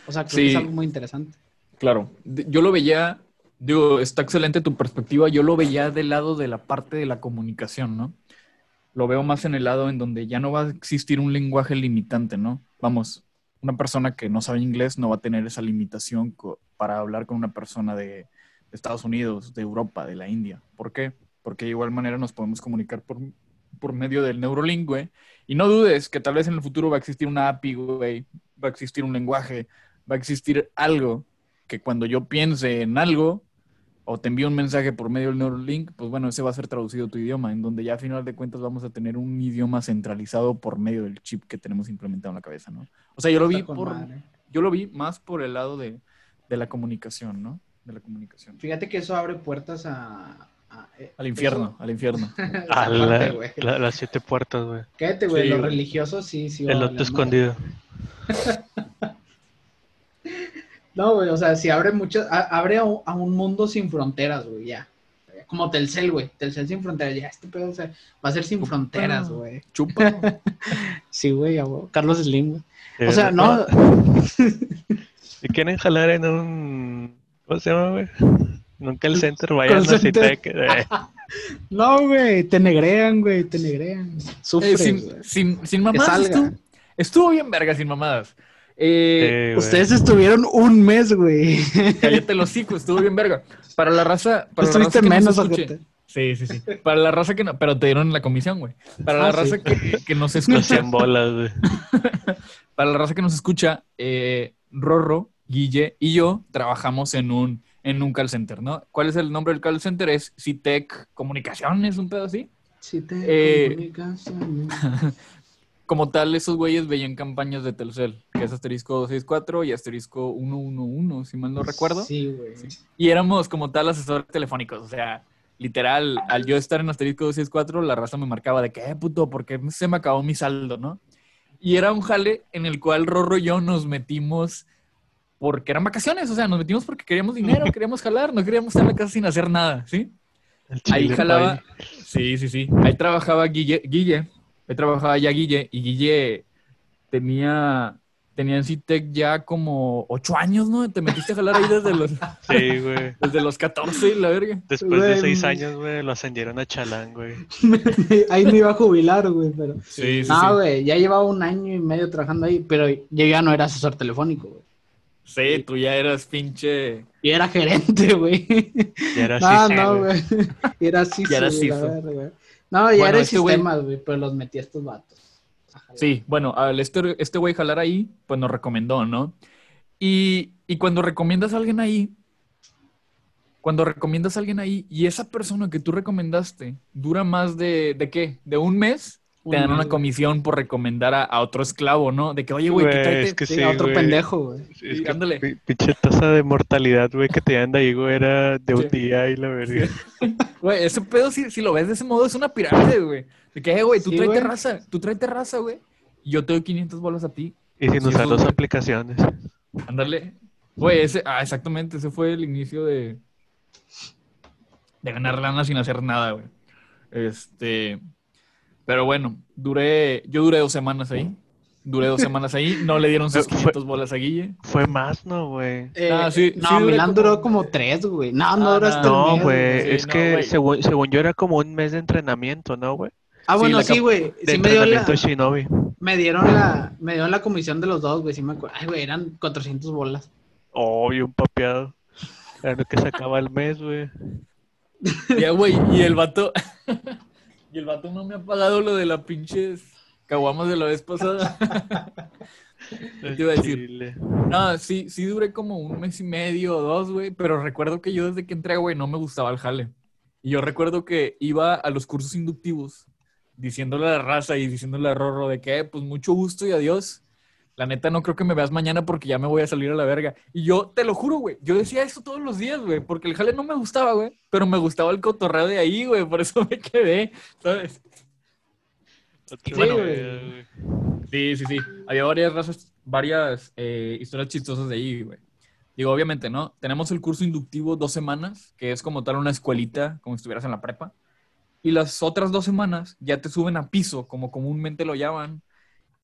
[SPEAKER 2] O sea, creo que es algo muy interesante.
[SPEAKER 1] Claro, yo lo veía, digo, está excelente tu perspectiva, yo lo veía del lado de la parte de la comunicación, ¿no? Lo veo más en el lado en donde ya no va a existir un lenguaje limitante, ¿no? Vamos, una persona que no sabe inglés no va a tener esa limitación para hablar con una persona de, Estados Unidos, de Europa, de la India. ¿Por qué? Porque de igual manera nos podemos comunicar por, por medio del Neurolink, güey. Y no dudes que tal vez en el futuro va a existir una API, güey, va a existir un lenguaje, va a existir algo que cuando yo piense en algo o te envío un mensaje por medio del Neuralink, pues bueno, ese va a ser traducido a tu idioma, en donde ya a final de cuentas vamos a tener un idioma centralizado por medio del chip que tenemos implementado en la cabeza, ¿no? O sea, yo lo vi por, yo lo vi más por el lado de, de la comunicación, ¿no? De la comunicación.
[SPEAKER 2] Fíjate que eso abre puertas a... a- eh,
[SPEAKER 1] Al infierno, al infierno.
[SPEAKER 2] eso-
[SPEAKER 3] A
[SPEAKER 2] esa
[SPEAKER 3] la-
[SPEAKER 2] parte, güey.
[SPEAKER 3] la- las siete puertas, güey.
[SPEAKER 2] Cállate, güey,
[SPEAKER 1] Sí,
[SPEAKER 2] los religiosos sí, sí.
[SPEAKER 3] El
[SPEAKER 2] valer
[SPEAKER 3] escondido.
[SPEAKER 2] No, güey, o sea, si abre mucho, a- abre a, un- a un mundo sin fronteras, güey, ya. Como Telcel, güey. Telcel sin fronteras, ya. Este pedo o sea, va a ser sin
[SPEAKER 1] Chúpalo.
[SPEAKER 2] fronteras, güey.
[SPEAKER 1] Chupa.
[SPEAKER 2] Sí, güey. Carlos Slim, güey.
[SPEAKER 3] Eh,
[SPEAKER 2] O sea, no.
[SPEAKER 3] Si quieren jalar en un. ¿Cómo se llama, güey? Nunca el center, vayan
[SPEAKER 2] Call
[SPEAKER 3] a eh.
[SPEAKER 2] No, güey, te negrean, güey, te negrean.
[SPEAKER 1] Eh,
[SPEAKER 2] Sufres,
[SPEAKER 1] sin, sin, sin mamadas. estuvo bien verga sin mamadas. Eh,
[SPEAKER 3] Sí.
[SPEAKER 2] Ustedes estuvieron un mes, güey.
[SPEAKER 1] Cállate los hocico, estuvo bien verga. Para la raza. Para la
[SPEAKER 2] Estuviste
[SPEAKER 1] raza que
[SPEAKER 2] menos,
[SPEAKER 1] escuche.
[SPEAKER 2] ojete.
[SPEAKER 1] Sí, sí, sí. Para la raza que no. Pero te dieron la comisión, güey. Para la
[SPEAKER 2] Ah,
[SPEAKER 1] raza
[SPEAKER 2] sí.
[SPEAKER 1] que, que nos escucha.
[SPEAKER 3] 100 bolas, güey.
[SPEAKER 1] Para la raza que nos escucha, eh, Rorro, Guille y yo trabajamos en un, en un call center, ¿no? ¿Cuál es el nombre del call center? Es Citec Comunicaciones, un pedo así.
[SPEAKER 2] Sí, te
[SPEAKER 1] Eh,
[SPEAKER 2] comunicaciones.
[SPEAKER 1] Como tal, esos güeyes veían campañas de Telcel, que es asterisco 264 y asterisco 111, si mal no recuerdo.
[SPEAKER 2] Sí, güey.
[SPEAKER 1] Y éramos como tal asesores telefónicos, o sea, literal, al yo estar en asterisco 264, la raza me marcaba de que, eh, puto, porque se me acabó mi saldo, ¿no? Y era un jale en el cual Rorro y yo nos metimos porque eran vacaciones, o sea, nos metimos porque queríamos dinero, queríamos jalar, no queríamos estar en la casa sin hacer nada, ¿sí? Ahí jalaba, sí, sí, sí, ahí trabajaba Guille, Guille, ahí trabajaba ya Guille, y Guille tenía, tenía en Citec ya como ocho años, ¿no? Te metiste a jalar ahí desde los,
[SPEAKER 3] Sí, güey.
[SPEAKER 1] desde los 14, la verga.
[SPEAKER 3] Después de seis años, güey, lo ascendieron a Chalán, güey.
[SPEAKER 2] Ahí me iba a jubilar, güey, pero.
[SPEAKER 1] Sí, sí,
[SPEAKER 2] No,
[SPEAKER 1] sí.
[SPEAKER 2] güey, ya llevaba un año y medio trabajando ahí, pero yo ya no era asesor telefónico, güey.
[SPEAKER 1] Sí, tú ya eras pinche.
[SPEAKER 2] Y era gerente, güey.
[SPEAKER 3] Ya era
[SPEAKER 2] No,
[SPEAKER 3] así,
[SPEAKER 2] no, güey. Y era así,
[SPEAKER 1] Ya era
[SPEAKER 2] No, ya
[SPEAKER 1] Bueno,
[SPEAKER 2] era
[SPEAKER 1] este güey-
[SPEAKER 2] sistemas, güey, pero los metí a estos vatos. Ajá,
[SPEAKER 1] Sí, bueno, al este, este güey jalar ahí, pues nos recomendó, ¿no? Y, y cuando recomiendas a alguien ahí, cuando recomiendas a alguien ahí y esa persona que tú recomendaste dura más de, ¿de qué? ¿De un mes? Te dan una comisión por recomendar a, a otro esclavo, ¿no? De que, oye, güey, tráete-
[SPEAKER 3] es que
[SPEAKER 2] Sí, a otro
[SPEAKER 3] güey.
[SPEAKER 2] pendejo, güey.
[SPEAKER 3] Sí, es que Pinche tasa de mortalidad, güey, que te dan de ahí, güey, era de un día y la verga.
[SPEAKER 1] Güey, ese pedo, si, si lo ves de ese modo, es una pirámide, güey. De que, eh, güey, tú
[SPEAKER 2] Sí, güey.
[SPEAKER 1] raza, tú tráete raza, güey. Y yo te doy 500 bolas a ti.
[SPEAKER 3] Y sin
[SPEAKER 1] Sí,
[SPEAKER 3] usar
[SPEAKER 1] güey.
[SPEAKER 3] aplicaciones.
[SPEAKER 1] Ándale. Güey, ese, ah, exactamente, ese fue el inicio de, de ganar lana sin hacer nada, güey. Este, pero bueno, duré, yo duré dos semanas ahí. Duré dos semanas ahí, no le dieron sus
[SPEAKER 3] Fue-
[SPEAKER 1] 500 bolas a Guille.
[SPEAKER 3] Fue más, ¿no, güey?
[SPEAKER 2] Eh,
[SPEAKER 1] Ah, sí,
[SPEAKER 2] no,
[SPEAKER 1] sí
[SPEAKER 2] Milán
[SPEAKER 1] como-
[SPEAKER 2] duró como tres, güey. No, no
[SPEAKER 1] Ah,
[SPEAKER 2] duró hasta
[SPEAKER 3] No, güey,
[SPEAKER 1] sí,
[SPEAKER 3] es
[SPEAKER 1] no,
[SPEAKER 3] que según, según yo era como un mes de entrenamiento, ¿no, güey?
[SPEAKER 2] Ah, bueno, sí, güey. Sí me dio la,
[SPEAKER 3] entrenamiento Shinobi.
[SPEAKER 2] me dieron la, me dieron la comisión de los dos, güey. Sí me acuerdo. Ay, güey, eran 400 bolas.
[SPEAKER 3] Oh, y un papeado. Era lo que sacaba el mes, güey.
[SPEAKER 1] Ya, güey, y el vato. Y el vato no me ha pagado lo de la pinches caguamas de la vez pasada. ¿Qué te iba a decir? No, sí, sí duré como un mes y medio o dos, güey, pero recuerdo que yo desde que entré, güey, no me gustaba el jale. Y yo recuerdo que iba a los cursos inductivos diciéndole a la raza y diciéndole a Rorro de que, "Eh, pues mucho gusto y adiós. La neta, no creo que me veas mañana porque ya me voy a salir a la verga. Y yo, te lo juro, güey, yo decía eso todos los días, güey, porque el jale no me gustaba, güey, pero me gustaba el cotorreo de ahí, güey, por eso me quedé, ¿sabes?
[SPEAKER 3] Otro
[SPEAKER 1] bueno,
[SPEAKER 3] güey.
[SPEAKER 1] Sí, sí, sí. Había varias razas, varias eh, historias chistosas de ahí, güey. Digo, obviamente, ¿no? Tenemos el curso inductivo dos semanas, que es como tal una escuelita, como si estuvieras en la prepa. Y las otras dos semanas ya te suben a piso, como comúnmente lo llaman,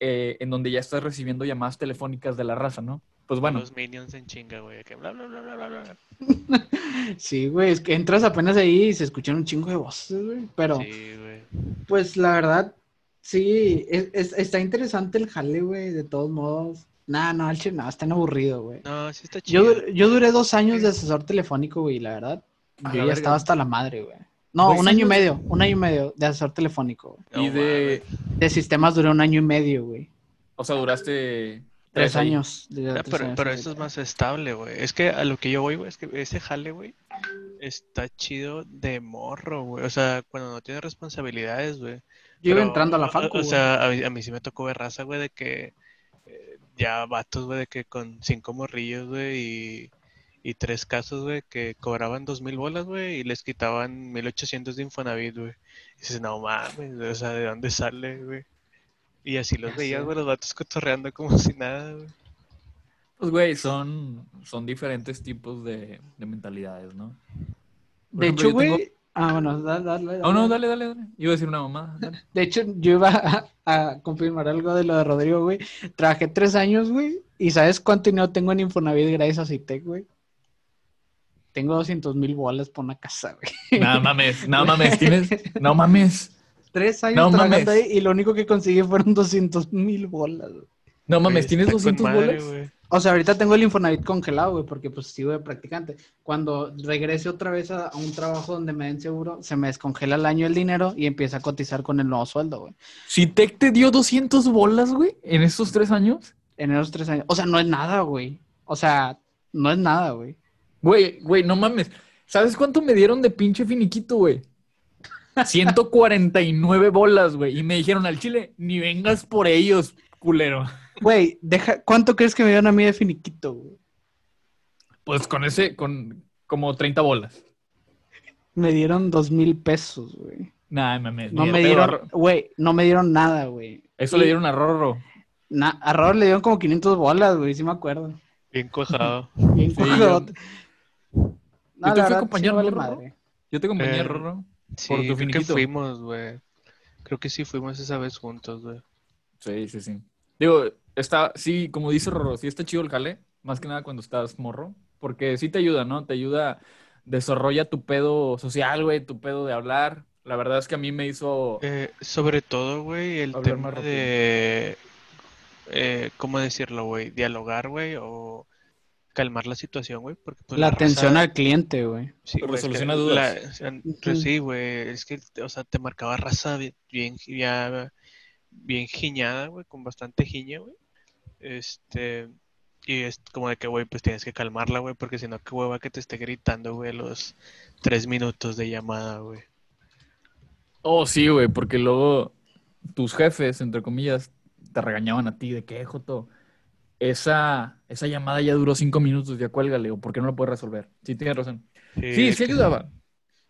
[SPEAKER 1] eh, en donde ya estás recibiendo llamadas telefónicas de la raza, ¿no? Pues bueno,
[SPEAKER 3] Los minions en chinga, güey. Que bla, bla, bla, bla, bla, bla.
[SPEAKER 2] Sí, güey. Es que entras apenas ahí y se escuchan un chingo de voces, güey. Pero,
[SPEAKER 3] Sí, güey.
[SPEAKER 2] pues la verdad, sí, es- es- está interesante el jale, güey, de todos modos. Nah, no, chile, no, está aburrido, güey.
[SPEAKER 3] No, sí está
[SPEAKER 2] Yo,
[SPEAKER 3] chido.
[SPEAKER 2] dur- yo duré dos años de asesor telefónico, güey, y la verdad.
[SPEAKER 1] A
[SPEAKER 2] Yo
[SPEAKER 1] la
[SPEAKER 2] ya
[SPEAKER 1] verga.
[SPEAKER 2] estaba hasta la madre, güey. No, un año y medio, un año y medio de asesor telefónico. güey.
[SPEAKER 1] y de...
[SPEAKER 2] De sistemas duré un año y medio, güey.
[SPEAKER 1] O sea, duraste...
[SPEAKER 2] Tres años.
[SPEAKER 3] Ah,
[SPEAKER 2] tres
[SPEAKER 3] pero,
[SPEAKER 2] años
[SPEAKER 3] pero eso es más estable, güey. Es que a lo que yo voy, güey, es que ese jale, güey, está chido de morro, güey. O sea, cuando no tienes responsabilidades, güey.
[SPEAKER 2] Yo iba entrando a la
[SPEAKER 3] o-
[SPEAKER 2] facu,
[SPEAKER 3] O,
[SPEAKER 2] güey.
[SPEAKER 3] sea, a mí, a mí sí me tocó ver raza, güey, de que eh, ya vatos, güey, de que con cinco morrillos, güey, y, y tres casos, güey, que cobraban dos mil bolas, güey, y les quitaban mil ochocientos de Infonavit, güey. Y dices, no mames, o sea, ¿de dónde sale, güey? Y así los veías, güey, los vatos cotorreando como si nada, güey.
[SPEAKER 1] Pues, güey, son, son diferentes tipos de, de mentalidades, ¿no? Por
[SPEAKER 2] De
[SPEAKER 1] ejemplo,
[SPEAKER 2] hecho,
[SPEAKER 1] tengo-
[SPEAKER 2] güey. Ah, bueno, dale, dale. dale.
[SPEAKER 1] Oh, no, dale, dale, dale. Iba a decir una mamá. dale.
[SPEAKER 2] De hecho, yo iba a, a confirmar algo de lo de Rodrigo, güey. Trabajé tres años, güey. ¿Y sabes cuánto dinero tengo en Infonavit gracias a Citec, güey? Tengo 200 mil bolas por una casa, güey.
[SPEAKER 1] Nada mames, no mames, tienes. No mames.
[SPEAKER 2] Tres años
[SPEAKER 1] No
[SPEAKER 2] trabajando
[SPEAKER 1] mames.
[SPEAKER 2] ahí y lo único que conseguí fueron 200 mil bolas. güey.
[SPEAKER 1] No mames, ¿tienes
[SPEAKER 3] está con
[SPEAKER 1] 200
[SPEAKER 3] madre,
[SPEAKER 1] bolas?
[SPEAKER 3] güey.
[SPEAKER 2] O sea, ahorita tengo el Infonavit congelado, güey, porque pues sigo de practicante. Cuando regrese otra vez a, a un trabajo donde me den seguro, se me descongela el año el dinero y empieza a cotizar con el nuevo sueldo, güey.
[SPEAKER 1] Si Tech te dio 200 bolas, güey, en estos tres años.
[SPEAKER 2] En esos tres años. O sea, no es nada, güey. O sea, no es nada, güey.
[SPEAKER 1] Güey, güey, no mames. ¿Sabes cuánto me dieron de pinche finiquito, güey? 149 bolas, güey. Y me dijeron al chile, ni vengas por ellos, culero.
[SPEAKER 2] Güey, deja, ¿cuánto crees que me dieron a mí de finiquito, güey?
[SPEAKER 1] Pues con ese, con como 30 bolas.
[SPEAKER 2] Me dieron dos mil pesos, güey.
[SPEAKER 1] Nah, mames.
[SPEAKER 2] No me dieron,
[SPEAKER 1] Ro-
[SPEAKER 2] güey, no me dieron nada, güey.
[SPEAKER 1] Eso
[SPEAKER 2] Y
[SPEAKER 1] le dieron a Rorro.
[SPEAKER 2] na- a Robert le dieron como 500 bolas, güey, sí me acuerdo.
[SPEAKER 3] Bien cuajado.
[SPEAKER 2] Bien
[SPEAKER 1] Sí,
[SPEAKER 2] cojote. No,
[SPEAKER 1] Yo te fui acompañar,
[SPEAKER 2] sí madre.
[SPEAKER 1] Yo te acompañé,
[SPEAKER 3] Eh,
[SPEAKER 1] Rorro.
[SPEAKER 3] Sí,
[SPEAKER 1] Por tu
[SPEAKER 3] creo que fuimos, güey. Creo que sí fuimos esa vez juntos, güey.
[SPEAKER 1] Sí, sí, sí. Digo, está, sí, como dice Rorro, sí está chido el jale, más que nada cuando estás morro, porque sí te ayuda, ¿no? Te ayuda, desarrolla tu pedo social, güey, tu pedo de hablar. La verdad es que a mí me hizo...
[SPEAKER 3] Eh, sobre todo, güey, el
[SPEAKER 1] Hablar
[SPEAKER 3] tema de, eh, ¿cómo decirlo, güey? Dialogar, güey, o calmar la situación, güey, porque pues
[SPEAKER 2] La
[SPEAKER 3] raza-
[SPEAKER 2] atención al cliente, güey.
[SPEAKER 3] Sí, güey, es que
[SPEAKER 1] resolución a dudas.
[SPEAKER 3] la- pues sí, güey, es que, o sea, te marcaba raza bi- bien, ya, bien giñada, güey, con bastante giña, güey. Este, y es como de que, güey, pues tienes que calmarla, güey, porque si no, qué hueva que te esté gritando, güey, a los tres minutos de llamada, güey.
[SPEAKER 1] Oh, sí, güey, porque luego tus jefes, entre comillas, te regañaban a ti de que, "Eh, Joto, esa, esa llamada ya duró cinco minutos, ya cuélgale, o ¿por qué no lo puedes resolver? Sí, tienes razón. Sí, sí
[SPEAKER 3] que-
[SPEAKER 1] ayudaba.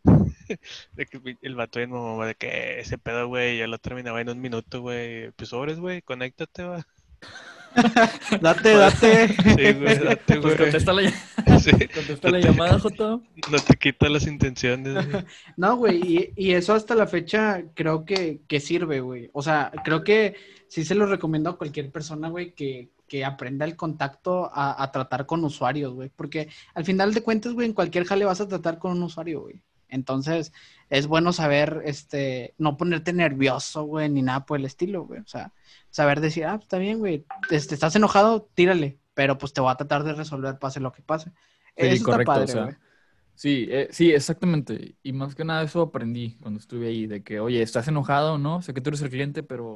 [SPEAKER 3] De que el vato bien mamá, de que ese pedo, güey, ya lo terminaba en un minuto, güey. Pues sobres, güey, conéctate, va.
[SPEAKER 2] Date, date.
[SPEAKER 3] Sí, güey, date,
[SPEAKER 1] Pues
[SPEAKER 3] güey.
[SPEAKER 1] contesta la,
[SPEAKER 3] Sí,
[SPEAKER 1] contesta la llamada, Joto.
[SPEAKER 3] no te quita las intenciones, güey.
[SPEAKER 2] No, güey, y, y eso hasta la fecha creo que, que sirve, güey. O sea, creo que sí se lo recomiendo a cualquier persona, güey, que, que aprenda el contacto a, a tratar con usuarios, güey. Porque al final de cuentas, güey, en cualquier jale vas a tratar con un usuario, güey. Entonces, es bueno saber, este, no ponerte nervioso, güey, ni nada por el estilo, güey. O sea, saber decir, ah, está bien, güey, este, estás enojado, tírale, pero pues te voy a tratar de resolver pase lo que pase.
[SPEAKER 1] Sí,
[SPEAKER 2] Eso
[SPEAKER 1] correcto,
[SPEAKER 2] está
[SPEAKER 1] o
[SPEAKER 2] padre,
[SPEAKER 1] sea,
[SPEAKER 2] güey.
[SPEAKER 1] Sí, eh, sí, exactamente. Y más que nada eso aprendí cuando estuve ahí, de que, oye, ¿estás enojado o no? Sé que tú eres el cliente, pero...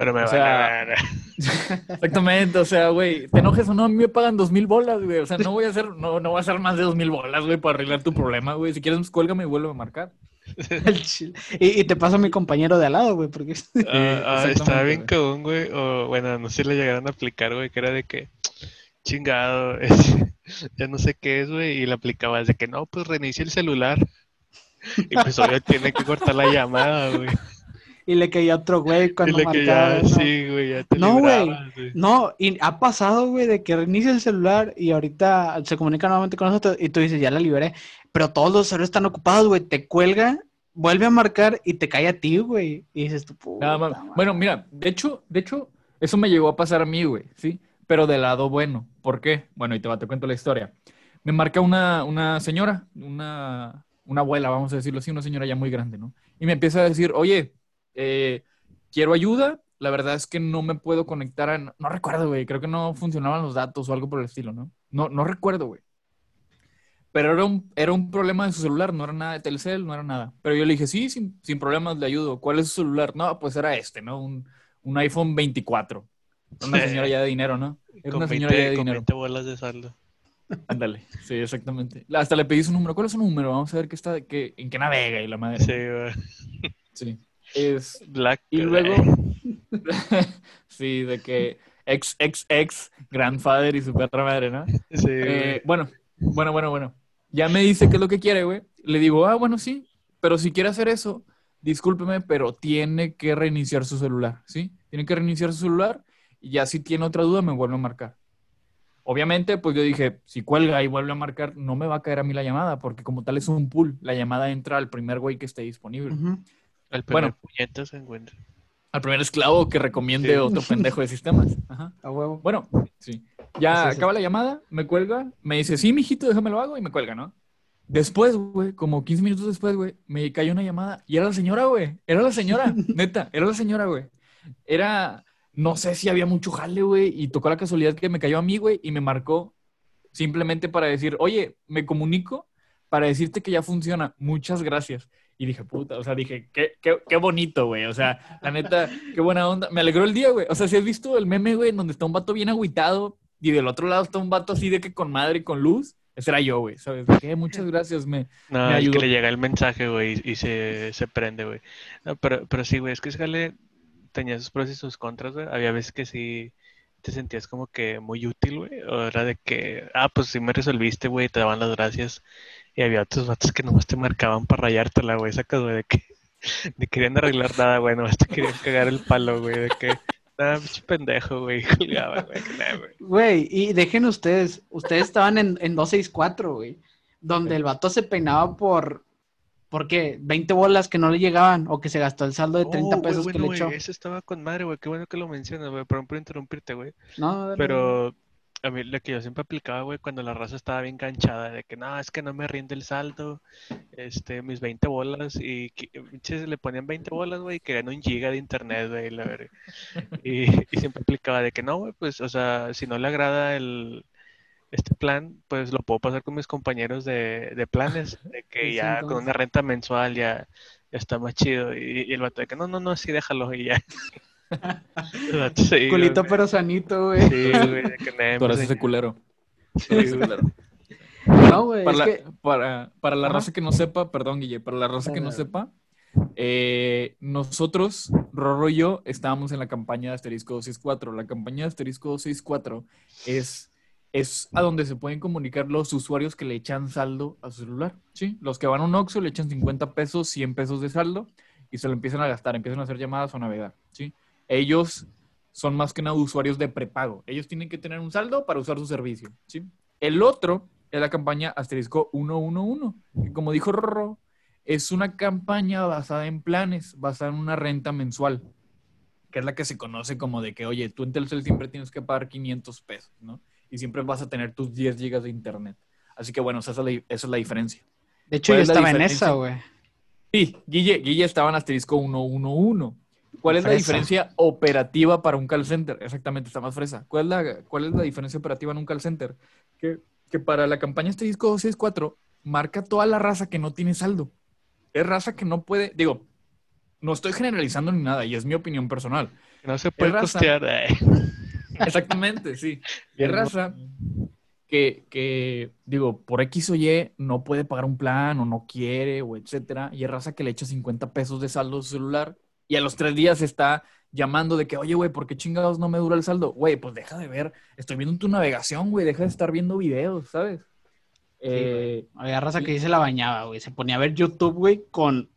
[SPEAKER 3] Pero me
[SPEAKER 1] O
[SPEAKER 3] van
[SPEAKER 1] sea,
[SPEAKER 3] a ver.
[SPEAKER 1] Exactamente, o sea, güey, te enojes o no, a mí me pagan dos mil bolas, güey. O sea, no voy a hacer, no, no voy a hacer más de dos mil bolas, güey, para arreglar tu problema, güey. Si quieres, cuélgame y vuelve a marcar.
[SPEAKER 2] Y, y te paso a mi compañero de al lado, güey, porque
[SPEAKER 3] Ah,
[SPEAKER 1] exactamente,
[SPEAKER 3] estaba bien cagón, güey. O bueno, no sé si le llegaron a aplicar, güey, que era de que chingado, es- ya no sé qué es, güey, y le aplicabas de que no, pues reinicia el celular. Y pues obvio tiene que cortar la llamada, güey.
[SPEAKER 2] Y le caía otro güey
[SPEAKER 3] Y
[SPEAKER 2] cuando
[SPEAKER 3] le
[SPEAKER 2] marcaba. ¿no?
[SPEAKER 3] sí, güey, ya te
[SPEAKER 2] No, güey. No, y ha pasado, güey, de que reinicia el celular y ahorita se comunica nuevamente con nosotros y tú dices, ya la liberé, pero todos los usuarios están ocupados, güey, te cuelga, vuelve a marcar y te cae a ti, güey. Y dices tú, puta
[SPEAKER 1] Nada más.
[SPEAKER 2] madre".
[SPEAKER 1] Bueno, mira, de hecho, de hecho, eso me llegó a pasar a mí, güey, ¿sí? Pero del lado bueno. ¿Por qué? Bueno, y te, va- te cuento la historia. Me marca una, una señora, una, una abuela, vamos a decirlo así, una señora ya muy grande, ¿no? Y me empieza a decir, oye, eh, quiero ayuda. La verdad es que no me puedo conectar a... No, recuerdo, güey. Creo que no funcionaban los datos o algo por el estilo, ¿no? No, no recuerdo, güey. Pero era un, era un problema de su celular, no era nada de Telcel, no era nada. Pero yo le dije, sí, sin, sin problemas le ayudo. ¿Cuál es su celular? No, pues era este, ¿no? Un, un iPhone 24. Era una señora ya de dinero, ¿no? Era
[SPEAKER 3] Con
[SPEAKER 1] una señora ya
[SPEAKER 3] 20,
[SPEAKER 1] de
[SPEAKER 3] con
[SPEAKER 1] dinero.
[SPEAKER 3] 20 bolas de saldo.
[SPEAKER 1] Ándale, sí, exactamente. Hasta le pedí su número. ¿Cuál es su número? Vamos a ver qué está, qué, en qué navega y la madre.
[SPEAKER 3] Sí, güey.
[SPEAKER 1] Sí. Es,
[SPEAKER 3] Black.
[SPEAKER 1] y luego, sí, de que ex, ex, ex, grandfather y su perra madre, ¿no?
[SPEAKER 3] Sí,
[SPEAKER 1] Eh, bueno, bueno, bueno, bueno. Ya me dice qué es lo que quiere, güey. Le digo, ah, bueno, sí, pero si quiere hacer eso, discúlpeme, pero tiene que reiniciar su celular, ¿sí? Tiene que reiniciar su celular y ya si tiene otra duda me vuelve a marcar. Obviamente, pues yo dije, si cuelga y vuelve a marcar, no me va a caer a mí la llamada, porque como tal es un pool, la llamada entra al primer güey que esté disponible.
[SPEAKER 2] Ujú.
[SPEAKER 3] El primer
[SPEAKER 1] bueno.
[SPEAKER 3] se encuentra.
[SPEAKER 1] Al primer esclavo que recomiende
[SPEAKER 3] Sí.
[SPEAKER 1] otro pendejo de sistemas. Ajá.
[SPEAKER 2] A huevo.
[SPEAKER 1] Bueno, sí. Ya
[SPEAKER 2] Sí, sí.
[SPEAKER 1] acaba la llamada, me cuelga, me dice, sí, mijito, déjame lo hago y me cuelga, ¿no? Después, güey, como 15 minutos después, güey, me cayó una llamada y era la señora, güey. Era la señora, neta, era la señora, güey. Era, no sé si había mucho jale, güey, y tocó la casualidad que me cayó a mí, güey, y me marcó simplemente para decir, oye, me comunico para decirte que ya funciona. Muchas gracias. Y dije, puta, o sea, dije, qué, qué, qué bonito, güey. O sea, la neta, qué buena onda. Me alegró el día, güey. O sea, si has visto el meme, güey, en donde está un vato bien agüitado y del otro lado está un vato así de que con madre y con luz, ese era yo, güey. ¿Sabes? De que, muchas gracias, me.
[SPEAKER 3] No,
[SPEAKER 1] Me
[SPEAKER 3] es que le llega el mensaje, güey, y, se, se prende, güey. No, pero, pero sí, güey, es que Jale tenía sus pros y sus contras, güey. Había veces que sí te sentías como que muy útil, güey. O era de que, ah, pues sí me resolviste, güey, te daban las gracias. Y había otros vatos que nomás te marcaban para rayártela, güey. Sacas, güey, de que ni querían arreglar nada, güey, nomás te querían cagar el palo, güey, de que, nada, pinche pendejo, güey, colgaba, güey, que güey.
[SPEAKER 2] Güey, y dejen ustedes, ustedes estaban en, en 264, güey, donde el vato se peinaba por, ¿por qué? 20 bolas que no le llegaban o que se gastó el saldo de 30
[SPEAKER 3] Oh, güey,
[SPEAKER 2] pesos que
[SPEAKER 3] bueno,
[SPEAKER 2] le
[SPEAKER 3] güey,
[SPEAKER 2] echó.
[SPEAKER 3] Eso estaba con madre, güey, qué bueno que lo mencionas, güey, perdón por interrumpirte, güey.
[SPEAKER 2] No,
[SPEAKER 3] Pero a mí lo que yo siempre aplicaba, güey, cuando la raza estaba bien canchada, de que no, es que no me rinde el saldo, este, mis 20 bolas, y pinches, le ponían 20 bolas, güey, y querían un giga de internet, güey, la verga. Y, y siempre aplicaba de que no, güey, pues, o sea, si no le agrada el, este plan, pues lo puedo pasar con mis compañeros de, de planes, de que ya con una renta mensual ya, ya está más chido. Y, y el vato de que no, no, no, sí, déjalo, y ya.
[SPEAKER 2] Culito
[SPEAKER 3] güey.
[SPEAKER 2] pero sanito, güey.
[SPEAKER 3] Sí, güey, que
[SPEAKER 1] Tú eres
[SPEAKER 3] pues,
[SPEAKER 1] ese culero.
[SPEAKER 3] sí,
[SPEAKER 1] ese.
[SPEAKER 2] No, güey,
[SPEAKER 1] Para
[SPEAKER 2] es
[SPEAKER 1] la,
[SPEAKER 2] que...
[SPEAKER 1] para, para la raza que no sepa, perdón, Guille, para la raza que no sepa, eh, nosotros, Rorro y yo, estábamos en la campaña de Asterisco 264. La campaña de Asterisco 264 es, es a donde se pueden comunicar los usuarios que le echan saldo a su celular. ¿sí? Los que van a un Oxxo le echan 50 pesos, 100 pesos de saldo y se lo empiezan a gastar, empiezan a hacer llamadas o a navegar. ¿sí? Ellos son más que nada usuarios de prepago. Ellos tienen que tener un saldo para usar su servicio, ¿sí? El otro es la campaña asterisco 111, que como dijo Rorro, es una campaña basada en planes, basada en una renta mensual, que es la que se conoce como de que, oye, tú en Telcel siempre tienes que pagar 500 pesos, ¿no? Y siempre vas a tener tus 10 gigas de internet. Así que bueno, esa es la, esa es la diferencia.
[SPEAKER 2] De hecho, yo
[SPEAKER 1] ¿Cuál es la
[SPEAKER 2] estaba en esa, güey.
[SPEAKER 1] Sí, Guille, Guille estaba en asterisco 111. ¿Cuál es la diferencia operativa para un call center? Exactamente, está más fresa. ¿Cuál es la, cuál es la diferencia operativa en un call center? Que, que para la campaña asterisco 264 marca toda la raza que no tiene saldo. Es raza que no puede, digo, no estoy generalizando ni nada y es mi opinión personal.
[SPEAKER 3] No se puede
[SPEAKER 1] raza.
[SPEAKER 3] costear. eh.
[SPEAKER 1] Exactamente, sí. Es raza que, que, digo, por X o Y no puede pagar un plan o no quiere o etcétera. Y es raza que le echa 50 pesos de saldo a su celular y a los tres días está llamando de que, oye, güey, ¿por qué chingados no me dura el saldo? Güey, pues deja de ver, estoy viendo tu navegación, güey, deja de estar viendo videos, ¿sabes? Eh,
[SPEAKER 2] Había raza que sí se la bañaba, güey. Se ponía a ver YouTube, güey, con,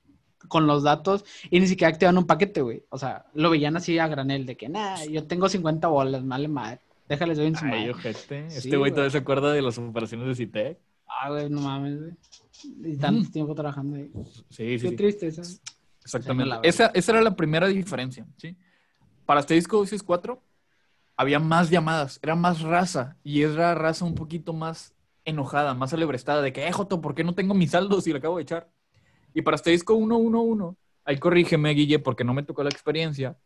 [SPEAKER 2] con los datos y ni siquiera activaban un paquete, güey. O sea, lo veían así a granel de que, nah, yo tengo 50 bolas, vale madre. Déjales doy en su
[SPEAKER 1] ay, ojete.
[SPEAKER 2] Sí,
[SPEAKER 1] Este güey
[SPEAKER 2] güey.
[SPEAKER 1] todavía se acuerda de las operaciones de Citec.
[SPEAKER 2] Ah, güey, no mames, güey. Y tanto
[SPEAKER 1] Mm.
[SPEAKER 2] tiempo trabajando ahí.
[SPEAKER 1] Sí, sí,
[SPEAKER 2] Qué
[SPEAKER 1] sí.
[SPEAKER 2] tristeza.
[SPEAKER 1] Exactamente. Esa, esa era la primera diferencia, ¿sí? Para este disco 264 había más llamadas, era más raza y era raza un poquito más enojada, más alebrestada de que, eh, Joto, ¿por qué no tengo mi saldo si lo acabo de echar? Y para este disco 111, ahí corrígeme, Guille, porque no me tocó la experiencia,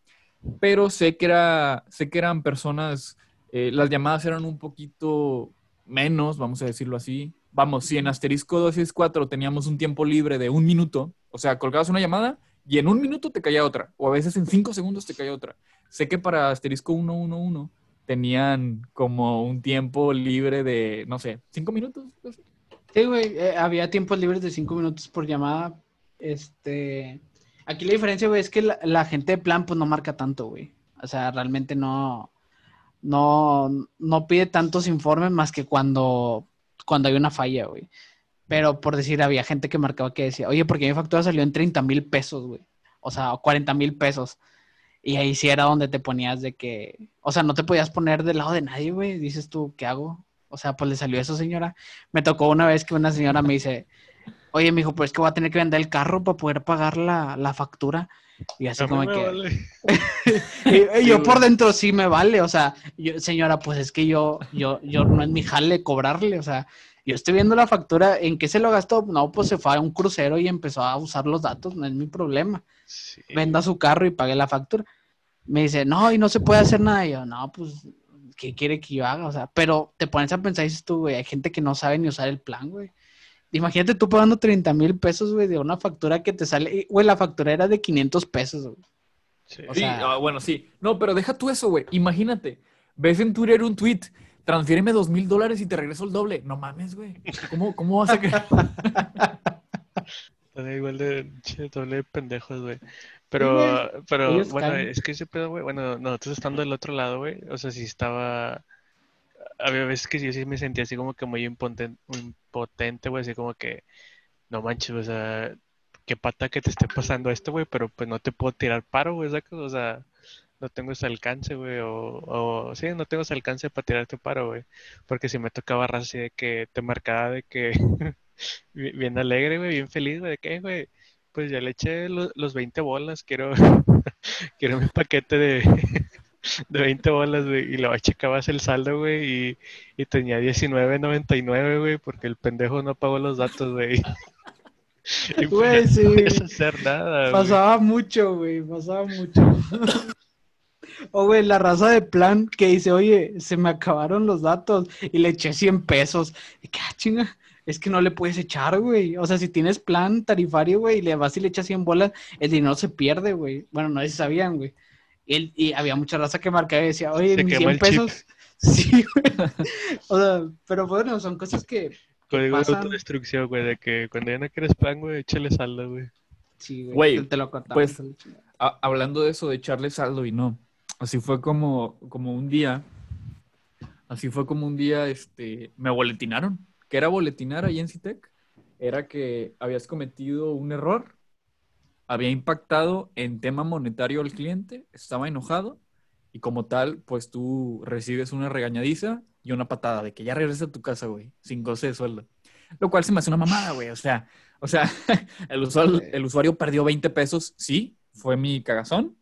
[SPEAKER 1] pero sé que, era, sé que eran personas, eh, las llamadas eran un poquito menos, vamos a decirlo así. Vamos, si en asterisco 264 teníamos un tiempo libre de un minuto, o sea, colgabas una llamada y en un minuto te caía otra, o a veces en cinco segundos te caía otra. Sé que para asterisco 111 tenían como un tiempo libre de, no sé, cinco minutos.
[SPEAKER 2] Sí, güey, eh, había tiempos libres de cinco minutos por llamada. Este, aquí la diferencia, güey, es que la, la gente de plan, pues no marca tanto, güey. O sea, realmente no, no, no pide tantos informes más que cuando, cuando hay una falla, güey. Pero por decir, había gente que marcaba que decía, oye, porque mi factura salió en 30 mil pesos, güey. O sea, 40 mil pesos. Y ahí sí era donde te ponías de que, o sea, no te podías poner del lado de nadie, güey. Dices tú, ¿qué hago? O sea, pues le salió eso, señora. Me tocó una vez que una señora me dice, oye, mijo, pues es que voy a tener que vender el carro para poder pagar la, la factura. Y así como que...
[SPEAKER 3] vale.
[SPEAKER 2] Y, y yo por dentro sí me vale, o sea, yo, señora, pues es que yo, yo, yo no es mi jale cobrarle, o sea, yo estoy viendo la factura, ¿en qué se lo gastó? No, pues se fue a un crucero y empezó a usar los datos, no es mi problema.
[SPEAKER 3] Sí.
[SPEAKER 2] Venda su carro y pague la factura. Me dice, no, y no se puede hacer nada. Y yo, no, pues, ¿qué quiere que yo haga? O sea, pero te pones a pensar y dices tú, güey, hay gente que no sabe ni usar el plan, güey. Imagínate tú pagando 30 mil pesos, güey, de una factura que te sale, güey, la factura era de 500 pesos, güey.
[SPEAKER 3] Sí.
[SPEAKER 2] O
[SPEAKER 1] Sí, ah, bueno, sí. No, pero deja tú eso, güey. Imagínate, ves en Twitter un tweet, transfiéreme dos mil dólares y te regreso el doble. No mames, güey. ¿Cómo, ¿Cómo vas a creer?
[SPEAKER 3] Igual de doble de pendejos, güey. Pero, pero,
[SPEAKER 2] ellos
[SPEAKER 3] bueno,
[SPEAKER 2] caen.
[SPEAKER 3] es que ese pedo, güey, bueno, nosotros estando del otro lado, güey, o sea, sí estaba, había veces que yo sí me sentía así como que muy impoten- impotente, güey, así como que, no manches, o sea, qué pata que te esté pasando esto, güey, pero pues no te puedo tirar paro, güey. O sea, no tengo ese alcance, güey, o, o, sí, no tengo ese alcance para tirarte paro, güey, porque si me tocaba raza así de que te marcaba de que, bi- bien alegre, güey, bien feliz, güey, de que, güey, pues ya le eché lo- los 20 bolas, quiero, quiero mi paquete de, de 20 bolas, güey, y luego checabas el saldo, güey, y, y tenía 19.99, güey, porque el pendejo no pagó los datos, güey. Y pues
[SPEAKER 2] Güey, sí.
[SPEAKER 3] no hacer nada.
[SPEAKER 2] Pasaba mucho, güey, pasaba mucho. O, güey, la raza de plan que dice, oye, se me acabaron los datos y le eché 100 pesos. Y que, ah, chinga, es que no le puedes echar, güey. O sea, si tienes plan tarifario, güey, y le vas y le echas 100 bolas, el dinero se pierde, güey. Bueno, no sé si sabían, güey. Y, él- y había mucha raza que marcaba y decía, oye,
[SPEAKER 3] Se
[SPEAKER 2] mis
[SPEAKER 3] quema
[SPEAKER 2] 100
[SPEAKER 3] el chip.
[SPEAKER 2] pesos. Sí, güey. O sea, pero bueno, son cosas que,
[SPEAKER 3] Código de
[SPEAKER 2] pasan.
[SPEAKER 3] autodestrucción, güey, de que cuando ya no quieres plan, güey, échale saldo, güey.
[SPEAKER 2] sí, güey,
[SPEAKER 1] Güey,
[SPEAKER 2] te, te lo contaba.
[SPEAKER 1] pues, hablando de eso, de echarle saldo y no. Así fue como, como un día, así fue como un día, este, me boletinaron. ¿Qué era boletinar ahí en Citec? Era que habías cometido un error, había impactado en tema monetario al cliente, estaba enojado y como tal, pues tú recibes una regañadiza y una patada de que ya regresas a tu casa, güey, sin goce de sueldo. Lo cual se me hace una mamada, güey. O sea, o sea, el usuario, el usuario perdió 20 pesos, sí, fue mi cagazón.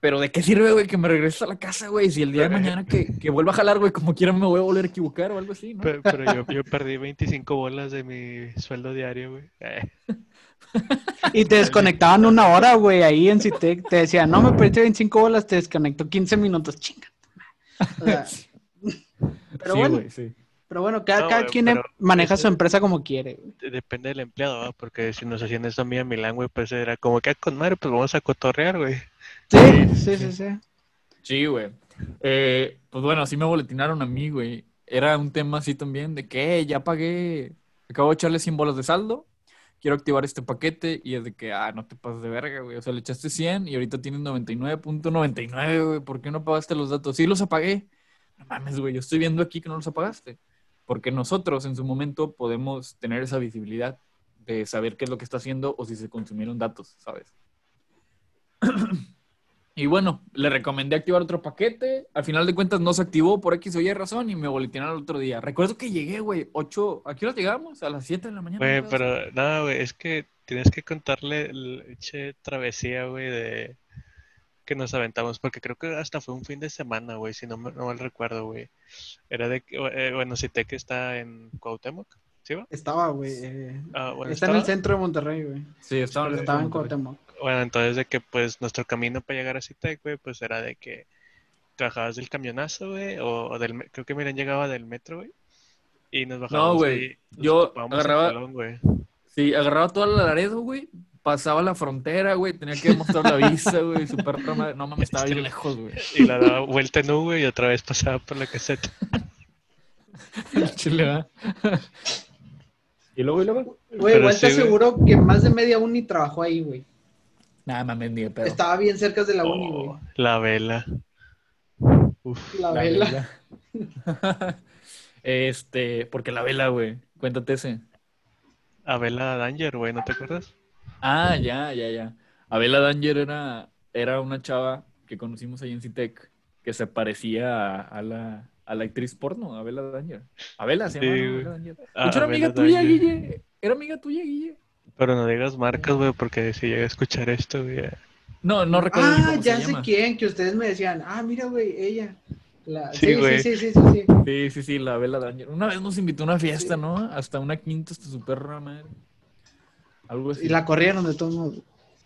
[SPEAKER 1] Pero ¿de qué sirve, güey, que me regrese a la casa, güey? Si el día de mañana que, que vuelva a jalar, güey, como quiera me voy a volver a equivocar o algo así, ¿no?
[SPEAKER 3] Pero, pero yo, yo perdí 25 bolas de mi sueldo diario, güey. Eh.
[SPEAKER 2] Y te desconectaban una hora, güey, ahí en Citec. Te decían, no, me perdiste 25 bolas, te desconectó 15 minutos. Chinga. O sea, pero
[SPEAKER 1] sí,
[SPEAKER 2] bueno,
[SPEAKER 1] sí.
[SPEAKER 2] pero bueno, cada,
[SPEAKER 3] No,
[SPEAKER 2] cada quien
[SPEAKER 3] pero
[SPEAKER 2] maneja su empresa como quiere.
[SPEAKER 3] Depende del empleado, ¿va? Porque si nos hacían eso a mí a Milán, güey, pues era como que "Ah, con madre, pues vamos a cotorrear, güey.
[SPEAKER 2] Sí,
[SPEAKER 1] Sí,
[SPEAKER 2] sí,
[SPEAKER 1] sí.
[SPEAKER 2] sí,
[SPEAKER 1] güey. Eh, pues bueno, así me boletinaron a mí, güey. Era un tema así también de que "Eh, ya pagué, acabo de echarle 100 bolas de saldo, quiero activar este paquete y es de que, ah, no te pases de verga, güey. O sea, le echaste 100 y ahorita tienes 99.99, güey. ¿Por qué no pagaste los datos? Sí, los apagué. No mames, güey, yo estoy viendo aquí que no los apagaste. Porque nosotros en su momento podemos tener esa visibilidad de saber qué es lo que está haciendo o si se consumieron datos, ¿sabes? Y bueno, le recomendé activar otro paquete. Al final de cuentas no se activó por X o Y razón y me boletinaron el otro día. Recuerdo que llegué, güey, 8. ¿A qué hora llegamos? A las 7 de la mañana.
[SPEAKER 3] Güey, pero nada, güey, es que tienes que contarle el eche travesía, güey, de que nos aventamos, porque creo que hasta fue un fin de semana, güey, si no, me- no mal recuerdo, güey. Era de, que, eh, bueno, Citec está en Cuauhtémoc, ¿sí va?
[SPEAKER 2] Estaba, güey. eh,
[SPEAKER 3] Ah, bueno,
[SPEAKER 2] está en el centro de Monterrey, güey.
[SPEAKER 1] Sí, estaba
[SPEAKER 2] Estaba en. Cuauhtémoc.
[SPEAKER 3] Bueno, entonces de que pues nuestro camino para llegar a Citec, güey, pues era de que trabajabas del camionazo, güey, o, o del, creo que miren llegaba del metro, güey, y nos bajábamos
[SPEAKER 1] güey,
[SPEAKER 3] ahí, nos
[SPEAKER 1] yo agarraba-
[SPEAKER 3] güey.
[SPEAKER 1] Sí, agarraba toda la Laredo, güey. Pasaba la frontera, güey. Tenía que mostrar la visa, güey. Super No mames, estaba bien lejos, güey.
[SPEAKER 3] Y la daba vuelta en U, güey, y otra vez pasaba por la caseta.
[SPEAKER 1] Chile, ¿va? ¿Y luego, y luego?
[SPEAKER 2] Güey, igual te
[SPEAKER 3] sí, güey.
[SPEAKER 2] aseguro que más de media uni trabajó ahí, güey.
[SPEAKER 1] Nada mames, ni de pedo.
[SPEAKER 2] Estaba bien cerca de la uni, güey.
[SPEAKER 3] Oh, la vela. Uf.
[SPEAKER 2] La
[SPEAKER 1] La
[SPEAKER 2] vela.
[SPEAKER 1] vela. este, porque la vela, güey. Cuéntate ese.
[SPEAKER 3] Abela Danger, güey, ¿no te acuerdas?
[SPEAKER 1] Ah, ya, ya, ya. Abela Danger era, era una chava que conocimos ahí en Citec que se parecía a, a la, a la actriz porno, Abela Danger. Abela se
[SPEAKER 3] Sí,
[SPEAKER 1] llama. Abela Danger. De
[SPEAKER 3] Ah,
[SPEAKER 1] hecho, era amiga tuya. Guille. Era amiga tuya, Guille.
[SPEAKER 3] Pero no digas marcas, güey, porque si llega a escuchar esto, güey.
[SPEAKER 1] No, no recuerdo ni
[SPEAKER 2] Ah,
[SPEAKER 1] cómo
[SPEAKER 2] ya
[SPEAKER 1] se
[SPEAKER 2] sé
[SPEAKER 1] llama.
[SPEAKER 2] quién, que ustedes me decían, ah, mira, güey, ella. La...
[SPEAKER 3] Sí,
[SPEAKER 2] Sí, sí,
[SPEAKER 3] güey.
[SPEAKER 2] sí, sí, sí, sí.
[SPEAKER 1] Sí, sí, sí, la Abela Danger. Una vez nos invitó a una fiesta, ¿no? Hasta una quinta, hasta su perra madre. Algo así.
[SPEAKER 2] Y la corrieron de todos modos.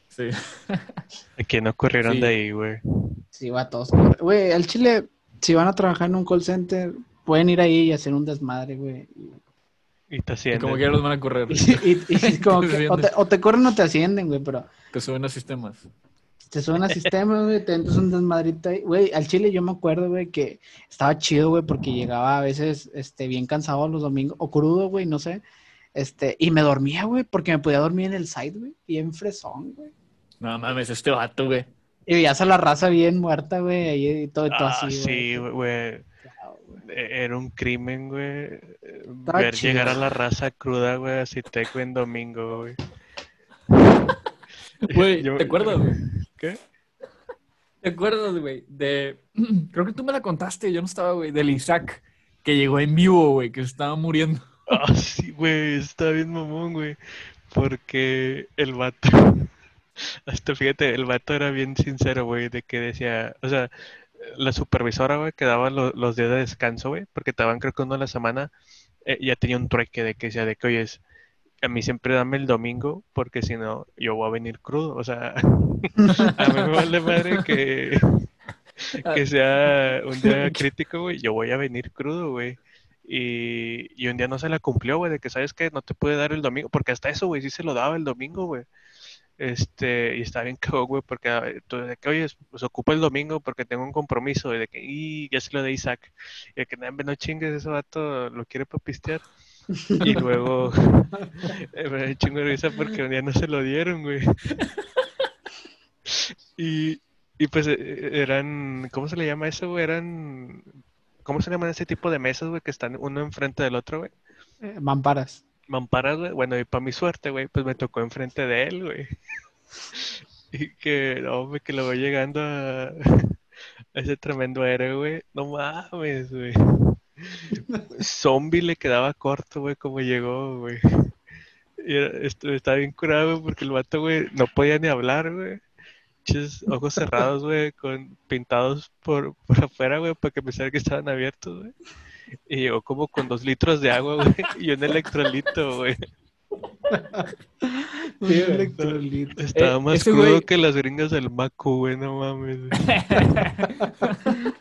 [SPEAKER 1] Sí.
[SPEAKER 3] Aquí no corrieron
[SPEAKER 1] Sí.
[SPEAKER 3] de ahí, güey.
[SPEAKER 2] Sí, va todos. corre- Güey, al Chile, si van a trabajar en un call center, pueden ir ahí y hacer un desmadre, güey.
[SPEAKER 3] Y te
[SPEAKER 1] Y
[SPEAKER 3] ascienden.
[SPEAKER 1] como que ya los van a correr.
[SPEAKER 2] Y, y- y como
[SPEAKER 1] Te
[SPEAKER 2] que o te, o te corren o te ascienden, güey, pero
[SPEAKER 1] Que suben a sistemas.
[SPEAKER 2] te suben a sistema, güey, te entras un desmadrito ahí. Güey, al Chile yo me acuerdo, güey, que estaba chido, güey, porque llegaba a veces este, bien cansado los domingos, o crudo, güey, no sé. Este, y me dormía, güey, porque me podía dormir en el side, güey, bien fresón, güey.
[SPEAKER 1] No mames, este vato, güey.
[SPEAKER 2] Y veías a la raza bien muerta, güey, ahí y todo, y todo
[SPEAKER 3] Ah,
[SPEAKER 2] así,
[SPEAKER 3] sí,
[SPEAKER 2] güey. Claro, güey.
[SPEAKER 3] E- Era un crimen, güey. Ver
[SPEAKER 2] chido.
[SPEAKER 3] llegar a la raza cruda, güey, a Citec güey, en domingo, güey.
[SPEAKER 1] Güey,
[SPEAKER 3] Yo-
[SPEAKER 1] ¿te acuerdas, güey?
[SPEAKER 3] ¿Qué?
[SPEAKER 1] ¿Te acuerdas, güey? De. Creo que tú me la contaste, yo no estaba, güey. Del Isaac, que llegó en vivo, güey, que se estaba muriendo.
[SPEAKER 3] Ah, sí, güey, está bien mamón, güey. Porque el vato, hasta fíjate, el vato era bien sincero, güey, de que decía, o sea, la supervisora, güey, que daba lo- los días de descanso, güey, porque te daban creo que uno a la semana, eh, ya tenía un trueque de que decía de que, oye, a mí siempre dame el domingo, porque si no, yo voy a venir crudo, o sea, a mí me vale madre que, que sea un día crítico, güey, yo voy a venir crudo, güey. Y, y un día no se la cumplió, güey, de que sabes que no te puede dar el domingo, porque hasta eso, güey, sí se lo daba el domingo, güey. Este, y está bien cagón, güey, porque ah, de que, oye, pues ocupa el domingo porque tengo un compromiso, y de que, y ya se lo de Isaac, y de que, "Nah, hombre, no chingues, ese vato lo quiere para pistear. Y luego, eh, me chingo de risa porque un día no se lo dieron, güey. Y, y pues eh, eran, ¿cómo se le llama eso, güey? Eran, ¿cómo se llaman ese tipo de mesas, güey? Que están uno enfrente del otro, güey.
[SPEAKER 2] Eh, mamparas.
[SPEAKER 3] Mamparas, güey. Bueno, y para mi suerte, güey, pues me tocó enfrente de él, güey. Y que, no, que lo voy llegando a, Ese tremendo héroe, güey. No mames, güey. Zombie le quedaba corto, güey, como llegó, güey. Y era- estaba bien curado, güey, porque el vato, güey, no podía ni hablar, güey. Ojos cerrados, güey, con pintados por, por afuera, güey, para que pensara que estaban abiertos, güey. Y llegó como con dos litros de agua, güey, y un electrolito, güey.
[SPEAKER 2] Un electrolito.
[SPEAKER 3] Estaba
[SPEAKER 1] Eh,
[SPEAKER 3] más crudo
[SPEAKER 1] güey-
[SPEAKER 3] que las gringas del Macu, güey, no mames, güey.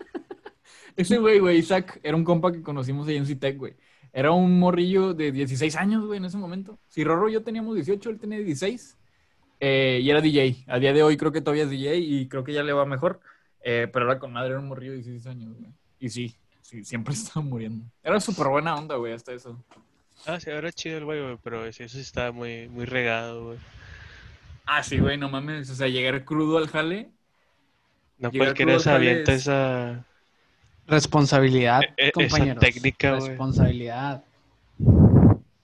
[SPEAKER 1] Ese güey, güey, Isaac, era un compa que conocimos ahí en Citec, güey. Era un morrillo de 16 años, güey, en ese momento. Si Rorro y yo teníamos 18, él tenía 16. eh, y era DJ. A día de hoy creo que todavía es DJ y creo que ya le va mejor. Eh, pero era con madre, era un morrillo de 16 años, güey. Y sí, sí, siempre estaba muriendo. Era súper buena onda, güey, hasta eso.
[SPEAKER 3] Ah, sí, era chido el güey, güey, pero eso sí estaba muy, muy regado, güey.
[SPEAKER 1] Ah, sí, güey, no mames. O sea, llegar crudo al jale.
[SPEAKER 3] No cualquiera se avienta
[SPEAKER 1] es-
[SPEAKER 3] esa...
[SPEAKER 2] Responsabilidad,
[SPEAKER 3] E- e- esa
[SPEAKER 2] compañeros.
[SPEAKER 3] técnica, güey.
[SPEAKER 2] Responsabilidad.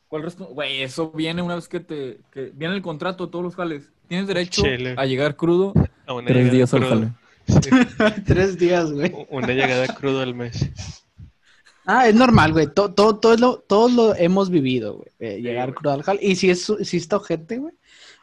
[SPEAKER 1] ¿Cuál Güey, eso viene una vez que te. Que viene el contrato de todos los jales. Tienes derecho a llegar crudo
[SPEAKER 3] a
[SPEAKER 1] tres días al jale.
[SPEAKER 3] Sí,
[SPEAKER 2] Tres días, güey.
[SPEAKER 3] una llegada crudo al mes.
[SPEAKER 2] Ah, es normal, güey. Todo, todo, todo lo, todos lo hemos vivido, güey. eh, llegar
[SPEAKER 1] güey.
[SPEAKER 2] crudo al jale. Y si es, si está ojete, güey.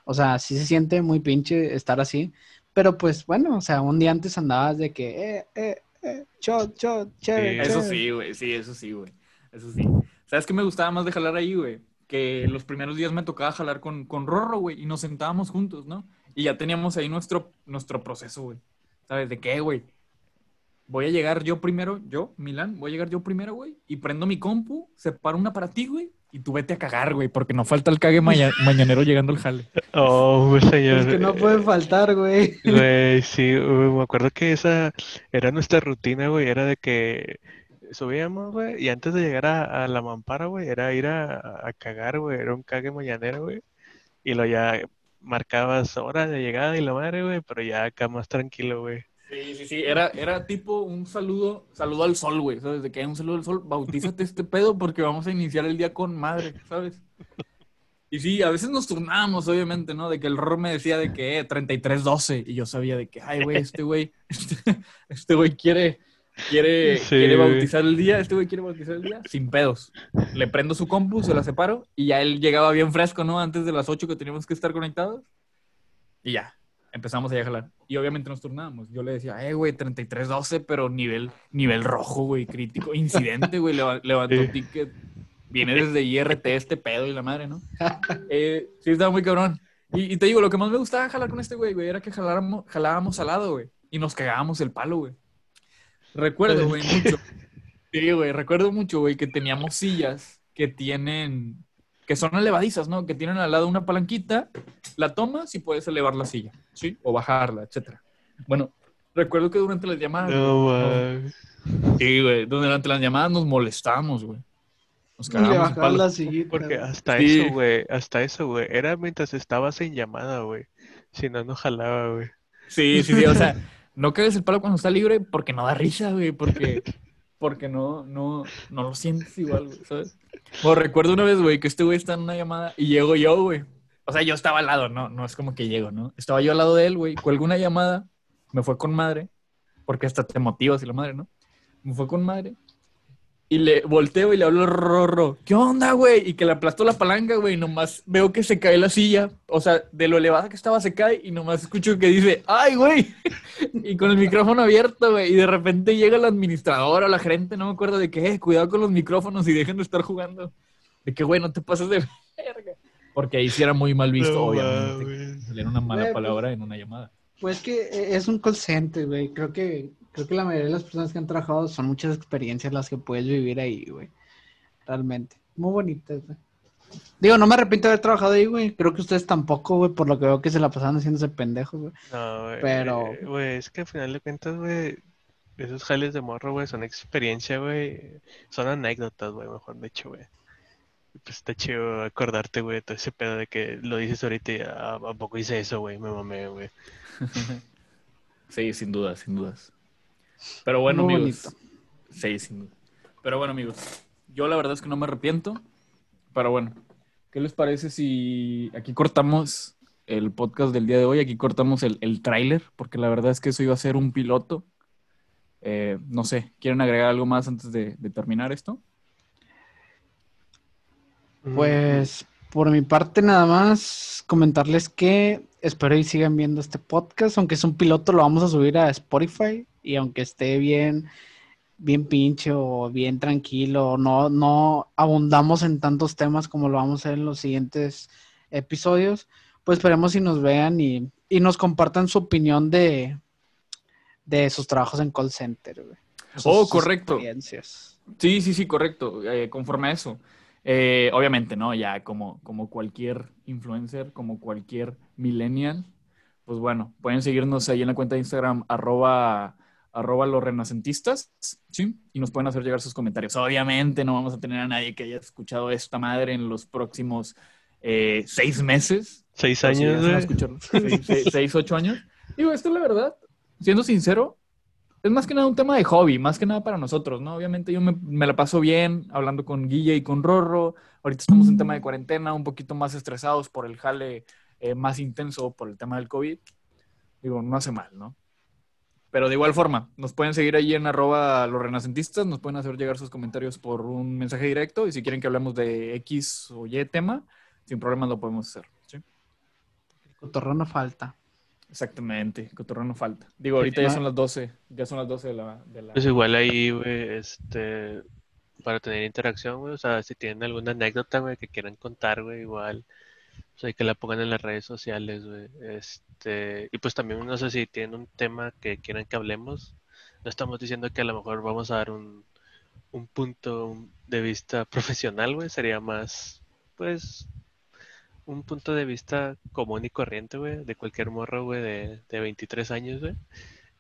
[SPEAKER 2] O sea, sí se siente muy pinche estar así. Pero pues, bueno, o sea, un día antes andabas de que, eh, eh, eh, shot, shot, chévere,
[SPEAKER 3] Sí.
[SPEAKER 1] Eso sí, güey, sí, eso sí, güey. Eso sí. ¿Sabes qué me gustaba más de jalar ahí, güey? Que los primeros días me tocaba jalar con, con Rorro, güey, y nos sentábamos juntos, ¿no? Y ya teníamos ahí nuestro, nuestro proceso, güey. ¿Sabes de qué, güey? Voy a llegar yo primero, yo, Milán, voy a llegar yo primero, güey, y prendo mi compu, separo una para ti, güey, y tú vete a cagar, güey, porque no falta el cague maña- mañanero llegando al jale.
[SPEAKER 3] Oh, güey, señor.
[SPEAKER 2] Es que no puede faltar, güey.
[SPEAKER 3] Güey, sí, güey, me acuerdo que esa era nuestra rutina, güey, era de que subíamos, güey, y antes de llegar a, a la mampara, güey, era ir a, a cagar, güey, era un cague mañanero, güey, y lo ya marcabas hora de llegada y la madre, güey, pero ya acá más tranquilo, güey.
[SPEAKER 1] Sí, sí, sí, era, era tipo un saludo, saludo al sol, güey, ¿sabes? De que hay un saludo al sol, bautízate este pedo porque vamos a iniciar el día con madre, ¿sabes? Y sí, a veces nos turnábamos, obviamente, ¿no? De que el ror me decía de que eh, 33-12 y yo sabía de que, ay, güey, este güey, este, este güey quiere, quiere,
[SPEAKER 3] Sí,
[SPEAKER 1] quiere bautizar el día, este güey quiere bautizar el día, sin pedos. Le prendo su compu, se la separo y ya él llegaba bien fresco, ¿no? Antes de las 8 que teníamos que estar conectados. Y ya, empezamos a jalar. Y obviamente nos turnábamos. Yo le decía, eh, güey, 33-12, pero nivel, nivel rojo, güey, crítico. Incidente, güey, leva- levantó
[SPEAKER 3] Sí.
[SPEAKER 1] ticket. Viene desde IRT este pedo y la madre, ¿no? Eh, sí, estaba muy cabrón. Y, y te digo, lo que más me gustaba jalar con este güey, güey, era que jaláramos, jalábamos al lado, güey. Y nos cagábamos el palo, güey. Recuerdo, güey, mucho. Sí, güey, recuerdo mucho, güey, que teníamos sillas que tienen, que son elevadizas, ¿no? Que tienen al lado una palanquita, la tomas y puedes elevar la silla, ¿sí? O bajarla, etcétera. Bueno, recuerdo que durante las llamadas,
[SPEAKER 3] No,
[SPEAKER 1] güey, sí, güey, durante las llamadas nos molestábamos, güey. Nos
[SPEAKER 2] bajaron
[SPEAKER 1] palo.
[SPEAKER 2] la sillita.
[SPEAKER 3] Porque hasta
[SPEAKER 1] Sí.
[SPEAKER 3] eso, güey, hasta eso, güey, era mientras estabas en llamada, güey. Si no, no jalaba, güey.
[SPEAKER 1] Sí, sí, sí, o sea, no cagues el palo cuando está libre porque no da risa, güey, porque, porque no, no, no lo sientes igual, güey, ¿sabes? O recuerdo una vez, güey, que este güey está en una llamada y llego yo, güey. O sea, yo estaba al lado, no, no es como que llego, ¿no? Estaba yo al lado de él, güey, cuelgo una llamada, me fue con madre, porque hasta te motivas y la madre, ¿no? Me fue con madre. Y le volteo y le hablo rorro. ¿Qué onda, güey? Y que le aplastó la palanca, güey. y Nomás veo que se cae la silla. O sea, de lo elevada que estaba se cae y nomás escucho que dice, ¡ay, güey! Y con el micrófono abierto, güey. Y de repente llega el administrador o la gerente, no me acuerdo de qué, cuidado con los micrófonos y dejen de estar jugando. De que, güey, no te pases de verga. Porque ahí sí era muy mal visto,
[SPEAKER 3] No
[SPEAKER 1] obviamente. Salir una mala
[SPEAKER 2] pues-
[SPEAKER 1] palabra en una llamada.
[SPEAKER 2] Pues que eh, es un call center, güey. Creo que, creo que la mayoría de las personas que han trabajado son muchas experiencias las que puedes vivir ahí, güey. Realmente. Muy bonitas, güey. Digo, no me arrepiento de haber trabajado ahí, güey. Creo que ustedes tampoco, güey, por lo que veo que se la pasaban haciéndose pendejos, güey.
[SPEAKER 3] No, güey.
[SPEAKER 2] Pero-
[SPEAKER 3] Güey, es que al final de cuentas, güey, esos jales de morro, güey, son experiencia, güey. Son anécdotas, güey, mejor dicho, güey. Pues está chido acordarte, güey, de todo ese pedo de que lo dices ahorita y "Ah, ¿a poco hice eso, güey? Me mamé, güey.
[SPEAKER 1] Sí, sin dudas, sin dudas. Pero bueno,
[SPEAKER 2] Muy
[SPEAKER 1] amigos. Sí, sin duda. Pero bueno, amigos. Yo la verdad es que no me arrepiento. Pero bueno, ¿qué les parece si aquí cortamos el podcast del día de hoy? Aquí cortamos el, el tráiler, porque la verdad es que eso iba a ser un piloto. Eh, no sé, ¿quieren agregar algo más antes de, de terminar esto?
[SPEAKER 2] Pues por mi parte nada más comentarles que espero y sigan viendo este podcast, aunque es un piloto lo vamos a subir a Spotify y aunque esté bien bien pinche o bien tranquilo, no no abundamos en tantos temas como lo vamos a hacer en los siguientes episodios, pues esperemos si nos vean y, y nos compartan su opinión de de sus trabajos en call center. güey. Sus-
[SPEAKER 1] Oh, correcto. Sí, sí, sí, correcto. Eh, conforme a eso. Eh, obviamente, ¿no? Ya como, como cualquier influencer, como cualquier millennial, pues bueno, pueden seguirnos ahí en la cuenta de Instagram, arroba, arroba los renacentistas, ¿sí? Y nos pueden hacer llegar sus comentarios. Obviamente no vamos a tener a nadie que haya escuchado esta madre en los próximos eh, seis meses.
[SPEAKER 3] Seis
[SPEAKER 1] si
[SPEAKER 3] años, güey.
[SPEAKER 1] escucharlo, seis, seis- seis, ocho años. Digo, esto es la verdad, siendo sincero, es más que nada un tema de hobby, más que nada para nosotros, ¿no? Obviamente yo me, me la paso bien hablando con Guille y con Rorro. Ahorita estamos en tema de cuarentena, un poquito más estresados por el jale eh, más intenso por el tema del COVID. Digo, no hace mal, ¿no? Pero de igual forma, nos pueden seguir ahí en arroba los renacentistas, nos pueden hacer llegar sus comentarios por un mensaje directo y si quieren que hablemos de X o Y tema, sin problemas lo podemos hacer. ¿sí?
[SPEAKER 2] Cotorreo no falta.
[SPEAKER 1] Exactamente, cotorreo no falta. Digo, ahorita ya son las 12, ya son las 12 de la... De la...
[SPEAKER 3] Pues igual ahí, güey, este, para tener interacción, güey, o sea, si tienen alguna anécdota, güey, que quieran contar, güey, igual, pues hay que la pongan en las redes sociales, güey, este, y pues también, no sé si tienen un tema que quieran que hablemos, no estamos diciendo que a lo mejor vamos a dar un, un punto de vista profesional, güey, sería más, pues, un punto de vista común y corriente, güey, de cualquier morro, güey, de, de 23 años, güey,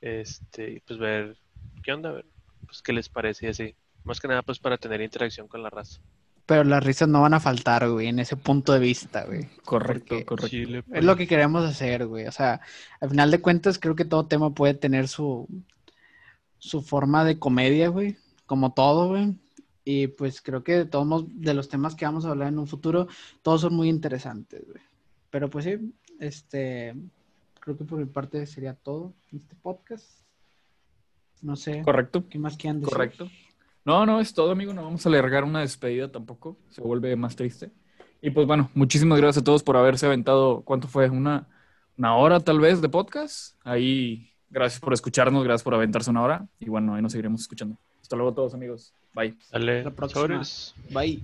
[SPEAKER 3] este, pues ver qué onda, ver, pues qué les parece y así. Más que nada, pues para tener interacción con la raza.
[SPEAKER 2] Pero las risas no van a faltar, güey, en ese punto de vista, güey.
[SPEAKER 1] Correcto,
[SPEAKER 2] Porque
[SPEAKER 1] correcto.
[SPEAKER 3] Chile,
[SPEAKER 2] Es lo que queremos hacer, güey. O sea, al final de cuentas, creo que todo tema puede tener su, su forma de comedia, güey. Como todo, güey. Y pues creo que de todos de los temas que vamos a hablar en un futuro, todos son muy interesantes, güey. Pero pues sí, este, creo que por mi parte sería todo en este podcast. No sé,
[SPEAKER 1] Correcto,
[SPEAKER 2] ¿qué más quieran decir?
[SPEAKER 1] correcto. No, no, es todo, amigo. No vamos a alargar una despedida tampoco. Se vuelve más triste. Y pues bueno, muchísimas gracias a todos por haberse aventado. ¿Cuánto fue? ¿Una, una hora tal vez de podcast? Ahí, gracias por escucharnos, gracias por aventarse una hora. Y bueno, ahí nos seguiremos escuchando. Hasta luego todos, amigos. Bye.
[SPEAKER 3] Dale,
[SPEAKER 2] La próxima. Bye.